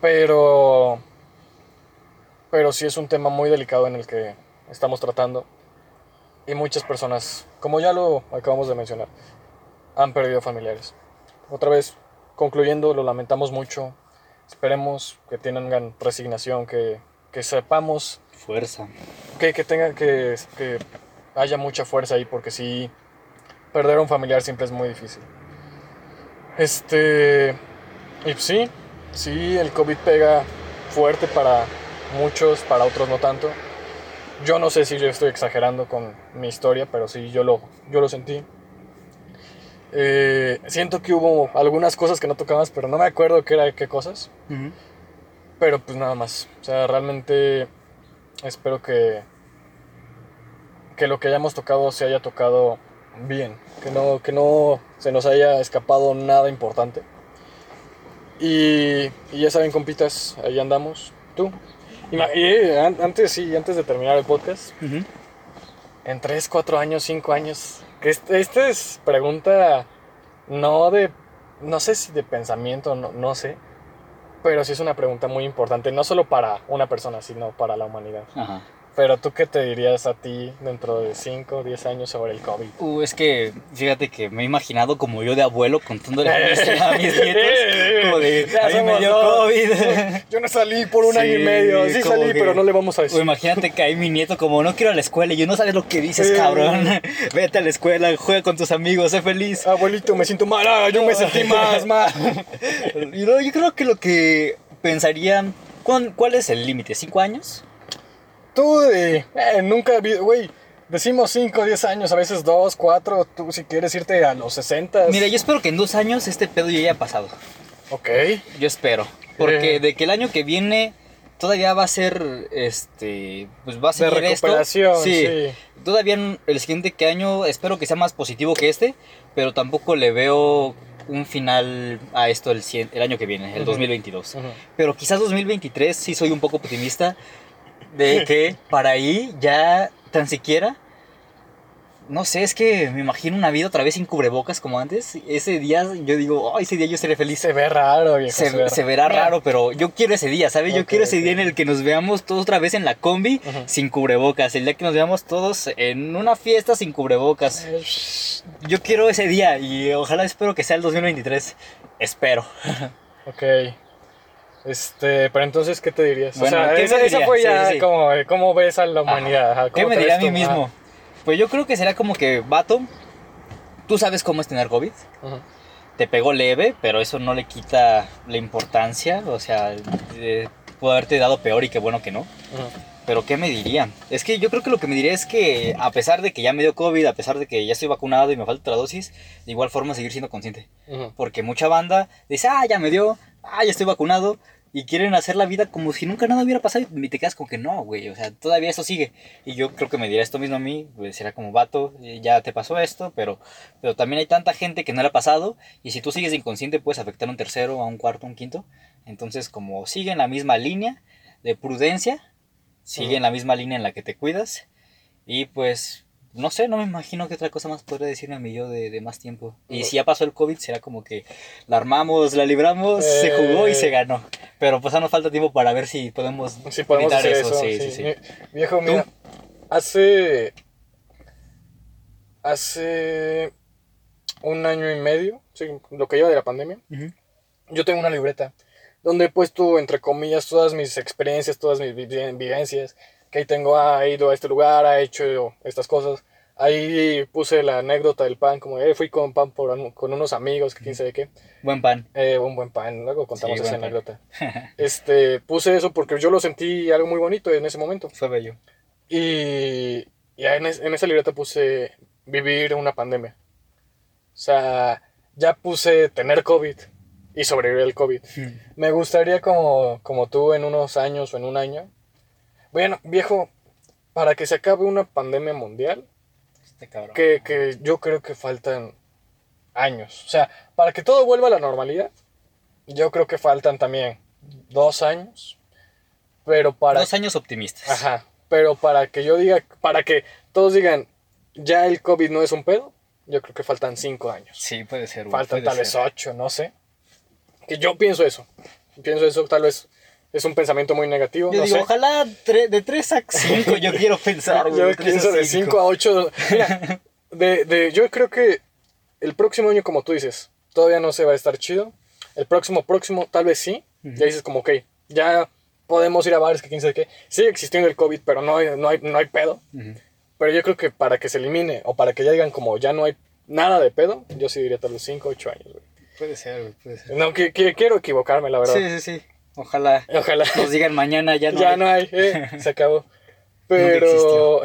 Pero, pero sí es un tema muy delicado en el que estamos tratando. Y muchas personas, como ya lo acabamos de mencionar, han perdido familiares. Otra vez, concluyendo, lo lamentamos mucho. Esperemos que tengan resignación, que, que sepamos, Fuerza. que, que, tengan, que, que haya mucha fuerza ahí, porque sí, perder a un familiar siempre es muy difícil. Este, y sí, sí, el COVID pega fuerte para muchos, para otros no tanto. Yo no sé si yo estoy exagerando con mi historia, pero sí, yo lo, yo lo sentí. Eh, siento que hubo algunas cosas que no tocabas, pero no me acuerdo qué era qué cosas. Pero pues nada más. O sea, realmente espero que, que lo que hayamos tocado se haya tocado bien. Que no, que no se nos haya escapado nada importante. Y, y ya saben, compitas, ahí andamos. ¿Tú? Y, eh, an- antes, sí, antes de terminar el podcast, en 3, 4 años, 5 años. Que este, esta es pregunta no de, no sé si de pensamiento, no, no sé, pero sí es una pregunta muy importante, no solo para una persona, sino para la humanidad. Ajá. Pero tú qué te dirías a ti dentro de 5, 10 años sobre el COVID? Uh, es que fíjate que me he imaginado como yo de abuelo contándole a mis, [LAUGHS] a mis nietos. Como de, Ya a mí me dio dos. COVID. Yo no salí por un Sí, año y medio, sí salí, que- pero no le vamos a O decir. imagínate que ahí mi nieto como no quiero ir a la escuela y yo no sabes lo que dices, Sí. cabrón. [LAUGHS] Vete a la escuela, juega con tus amigos, sé feliz. Abuelito, me siento mal, ah, yo me sentí más, más. [LAUGHS] Y no, yo creo que lo que pensaría, ¿cuál, cuál es el límite? ¿Cinco años? Tú de, eh, nunca vi, güey, decimos 5, 10 años, a veces 2, 4, tú si quieres irte a los 60. Mira, yo espero que en dos años este pedo ya haya pasado. Ok. Yo espero. Porque Eh. de que el año que viene todavía va a ser, este, pues va a ser recuperación, sí. Todavía en el siguiente que año espero que sea más positivo que este, pero tampoco le veo un final a esto el, cien- el año que viene, el Ujú. 2022. Ujú. Pero quizás 2023 sí soy un poco optimista de [LAUGHS] que para ahí ya tan siquiera, no sé, es que me imagino una vida otra vez sin cubrebocas como antes. Ese día yo digo, ay, ese día yo seré feliz. Se ve raro, viejo. Se, ve se verá Mira, raro, pero yo quiero ese día, ¿sabes? Yo Ok, quiero ese ok. día en el que nos veamos todos otra vez en la combi Ujú. sin cubrebocas. El día que nos veamos todos en una fiesta sin cubrebocas. Yo quiero ese día y ojalá espero que sea el 2023. Espero. Ok. Este, pero entonces, ¿qué te dirías? Bueno, o sea, ¿qué me esa, esa diría? fue Sí, ya sí. como, eh, cómo ves a la humanidad. ajá, ¿Qué me diría a mí mismo? Pues yo creo que será como que, vato, tú sabes cómo es tener COVID. Te pegó leve, pero eso no le quita la importancia. O sea, eh, pudo haberte dado peor y qué bueno que no. Pero ¿qué me diría? Es que yo creo que lo que me diría es que a pesar de que ya me dio COVID, a pesar de que ya estoy vacunado y me falta otra dosis, de igual forma seguir siendo consciente. Porque mucha banda dice, ah, ya me dio, ah, ya estoy vacunado. Y quieren hacer la vida como si nunca nada hubiera pasado y te quedas con que no, güey. O sea, todavía eso sigue. Y yo creo que me diría esto mismo a mí. Pues será como vato, eh, ya te pasó esto, pero, pero también hay tanta gente que no le ha pasado. Y si tú sigues inconsciente, puedes afectar a un tercero, a un cuarto, a un quinto. Entonces, como sigue en la misma línea de prudencia, sigue en la misma línea en la que te cuidas. Y pues, no sé, no me imagino qué otra cosa más podría decirme a mí yo de, de más tiempo. Y si ya pasó el COVID, será como que la armamos, la libramos, se jugó y Eh. se ganó. Pero pues aún nos falta tiempo para ver si podemos hacer eso. Sí, sí, sí, sí. Mi- Viejo, mira, hace. Hace. Un año y medio, sí, lo que lleva de la pandemia, yo tengo una libreta donde he puesto, entre comillas, todas mis experiencias, todas mis vi- vivencias. Que ahí tengo, he ido a este lugar, ha hecho estas cosas. Ahí puse la anécdota del pan, como, eh, fui con pan por, con unos amigos, que quién sabe qué. Buen pan. Eh, un buen pan, luego contamos Sí, esa pan. anécdota. [LAUGHS] Este, puse eso porque yo lo sentí algo muy bonito en ese momento. Fue bello. Y, y en, es- en esa libreta puse vivir una pandemia. O sea, ya puse tener COVID y sobrevivir al COVID. Me gustaría como, como tú en unos años o en un año. Bueno, viejo, para que se acabe una pandemia mundial, Este cabrón. que, que yo creo que faltan años. O sea, para que todo vuelva a la normalidad, yo creo que faltan también dos años. Pero para... Dos años optimistas. Ajá. Pero para que yo diga, para que todos digan, ya el COVID no es un pedo, yo creo que faltan cinco años. Sí, puede ser. faltan puede tal vez ocho, no sé. Que yo pienso eso. Pienso eso, tal vez es un pensamiento muy negativo. Yo no digo, sé. ojalá tre- de 3 a 5 yo quiero pensar. Yo de pienso de cinco. 5 a 8. Mira, de, de, yo creo que el próximo año, como tú dices, todavía no se va a estar chido. El próximo, próximo, tal vez sí. Ya dices como, ok, ya podemos ir a bares, que quién sabe qué. Sigue existiendo el COVID, pero no hay, no hay, no hay pedo. Ujú. Pero yo creo que para que se elimine o para que ya digan como ya no hay nada de pedo, yo sí diría tal vez 5 o 8 años. güey. Puede ser, güey, puede ser. No, que, que quiero equivocarme, la verdad. Sí, sí, sí. Ojalá Ojalá. nos digan mañana ya no. ya hay. no hay, eh, [LAUGHS] se acabó. Pero.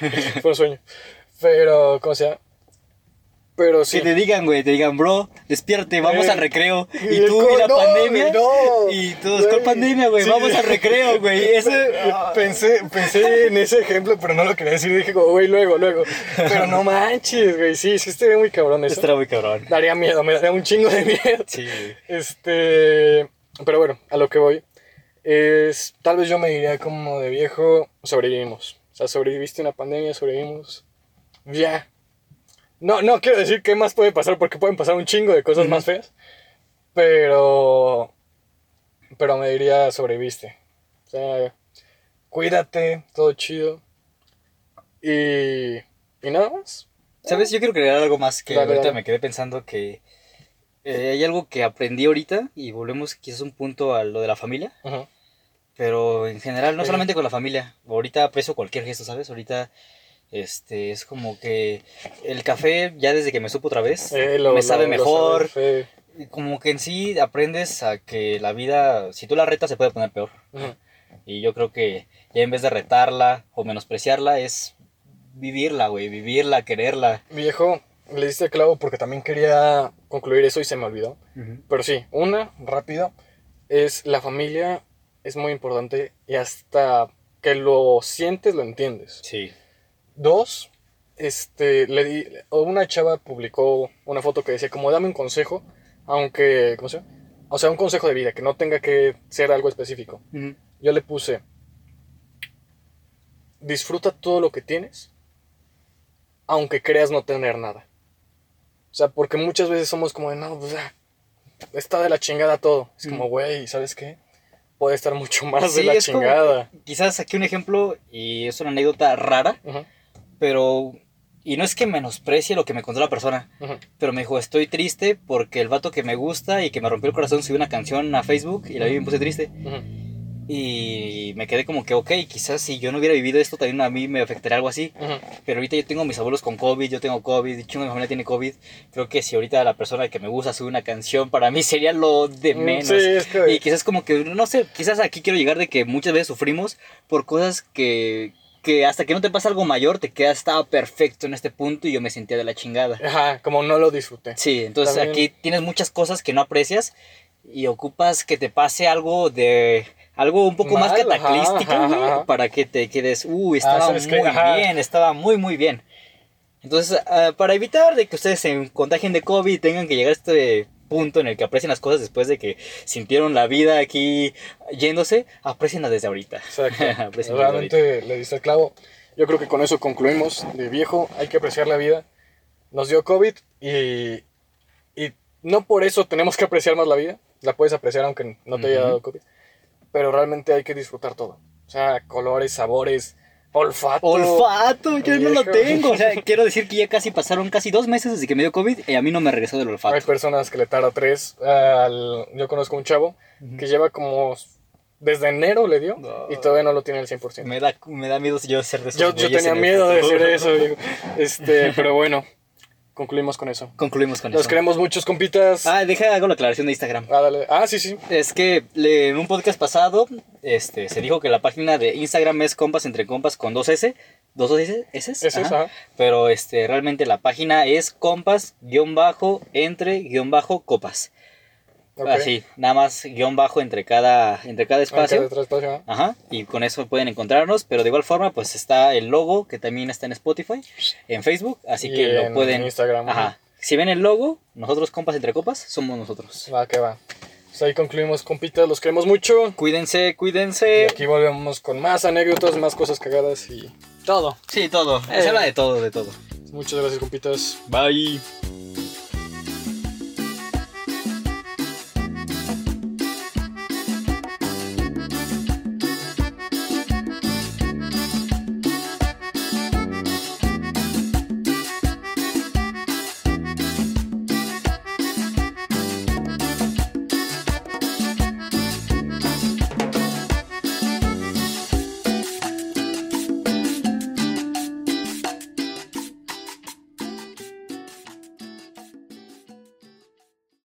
[LAUGHS] Fue un sueño. Pero, ¿cómo se llama? Pero sí. Que te digan, güey, te digan, bro, despierte, vamos Eh, al recreo. y Y tú y la no, pandemia. no, y todos, güey. con pandemia, güey, Sí. vamos al recreo, güey. [LAUGHS] Ese. Pensé, pensé en ese ejemplo, pero no lo quería decir. Dije, como, güey, luego, luego. Pero no manches, güey. Sí, sí, estaría muy cabrón eso. Estará muy cabrón. Daría miedo, me daría un chingo de miedo. Sí. Este. Pero bueno, a lo que voy. Es. Tal vez yo me diría como de viejo. Sobrevivimos. O sea, sobreviviste una pandemia, sobrevivimos. Ya. No, no quiero decir qué más puede pasar porque pueden pasar un chingo de cosas más feas. Pero. Pero me diría sobreviviste. O sea, cuídate, todo chido. Y. Y nada más. ¿Sabes? Yo quiero crear algo más que Dale, ahorita dale. me quedé pensando que eh, hay algo que aprendí ahorita y volvemos quizás un punto a lo de la familia, pero en general no Sí. solamente con la familia. Ahorita aprecio cualquier gesto, ¿sabes? Ahorita este es como que el café ya desde que me supo otra vez Eh, lo- me sabe lo mejor. Como que en sí aprendes a que la vida, si tú la retas, se puede poner peor. Y yo creo que ya en vez de retarla o menospreciarla, es vivirla, güey, vivirla, quererla. Viejo, le diste el clavo porque también quería concluir eso y se me olvidó. Pero sí, una, rápido, es la familia es muy importante y hasta que lo sientes lo entiendes. Sí. Dos, este, le di, una chava publicó una foto que decía como dame un consejo, aunque, ¿cómo se llama? O sea, un consejo de vida, que no tenga que ser algo específico. Yo le puse, disfruta todo lo que tienes, aunque creas no tener nada. O sea, porque muchas veces somos como de, no, pues, ah, está de la chingada todo. Es como, güey, ¿sabes qué? Puede estar mucho [LAUGHS] más de la como- chingada. Quizás aquí un ejemplo, y es una anécdota rara, pero... Y no es que menosprecie lo que me contó la persona, pero me dijo, estoy triste porque el vato que me gusta y que me rompió el corazón subió una canción a Facebook y la vi y me puse triste. ujú. Y me quedé como que, ok, quizás si yo no hubiera vivido esto, también a mí me afectaría algo así. Ujú. Pero ahorita yo tengo mis abuelos con COVID, yo tengo COVID, chingo mi familia tiene COVID. Creo que si ahorita la persona que me gusta sube una canción, para mí sería lo de Mm, menos. Sí, es que... Y quizás como que, no sé, quizás aquí quiero llegar de que muchas veces sufrimos por cosas que, que hasta que no te pasa algo mayor te quedas, estaba perfecto en este punto y yo me sentía de la chingada. Ajá, como no lo disfruté. Sí, entonces También- aquí tienes muchas cosas que no aprecias y ocupas que te pase algo de... Algo un poco más Mal, cataclístico, ajá, para que te quedes, uy, estaba ¿sabes qué? muy Ajá. bien, estaba muy, muy bien. Entonces, ah, para evitar de que ustedes se contagien de COVID y tengan que llegar a este punto en el que aprecien las cosas después de que sintieron la vida aquí yéndose, aprecienla desde ahorita. Exacto. [LAUGHS] Aprecienla desde ahorita. Realmente le diste el clavo. Yo creo que con eso concluimos. De viejo, hay que apreciar la vida. Nos dio COVID y, y no por eso tenemos que apreciar más la vida. La puedes apreciar aunque no te haya dado COVID. Pero realmente hay que disfrutar todo. O sea, colores, sabores, olfato. Olfato, yo no lo Viejo. tengo. O sea, [LAUGHS] quiero decir que ya casi pasaron casi dos meses desde que me dio COVID y a mí no me regresó del Hay olfato. personas que le tarda tres. al- yo conozco un chavo que lleva como... Desde enero le dio No. y todavía no lo tiene al 100%. Me da, me da miedo yo ser de esos Yo, yo tenía miedo de decir eso. digo. Este, [LAUGHS] pero bueno, concluimos con eso. Concluimos con Los eso. queremos muchos, compitas. Ah, deja, hago la aclaración de Instagram. Ah, dale. Ah, sí, sí. Es que le- en un podcast pasado este, se dijo que la página de Instagram es compas entre compas con dos S. ¿Dos S? ¿S? Ese es, ajá. Pero este, realmente la página es compas guion bajo entre guion bajo copas. Ok. Así, nada más guion bajo entre cada, entre cada Ah, espacio. cada otro espacio, ajá. Ajá, y con eso pueden encontrarnos, pero de igual forma, pues está el logo que también está en Spotify, en Facebook, así Y que lo en pueden. Instagram, Ajá. Si ven el logo, nosotros compas entre copas, somos nosotros. Va, que va. Pues ahí concluimos, compitas. Los queremos mucho. Cuídense, Y cuídense. aquí volvemos con más anécdotas, más cosas cagadas y todo. Sí, todo. Eh. Se habla de todo, de todo. Muchas gracias, compitas. Bye.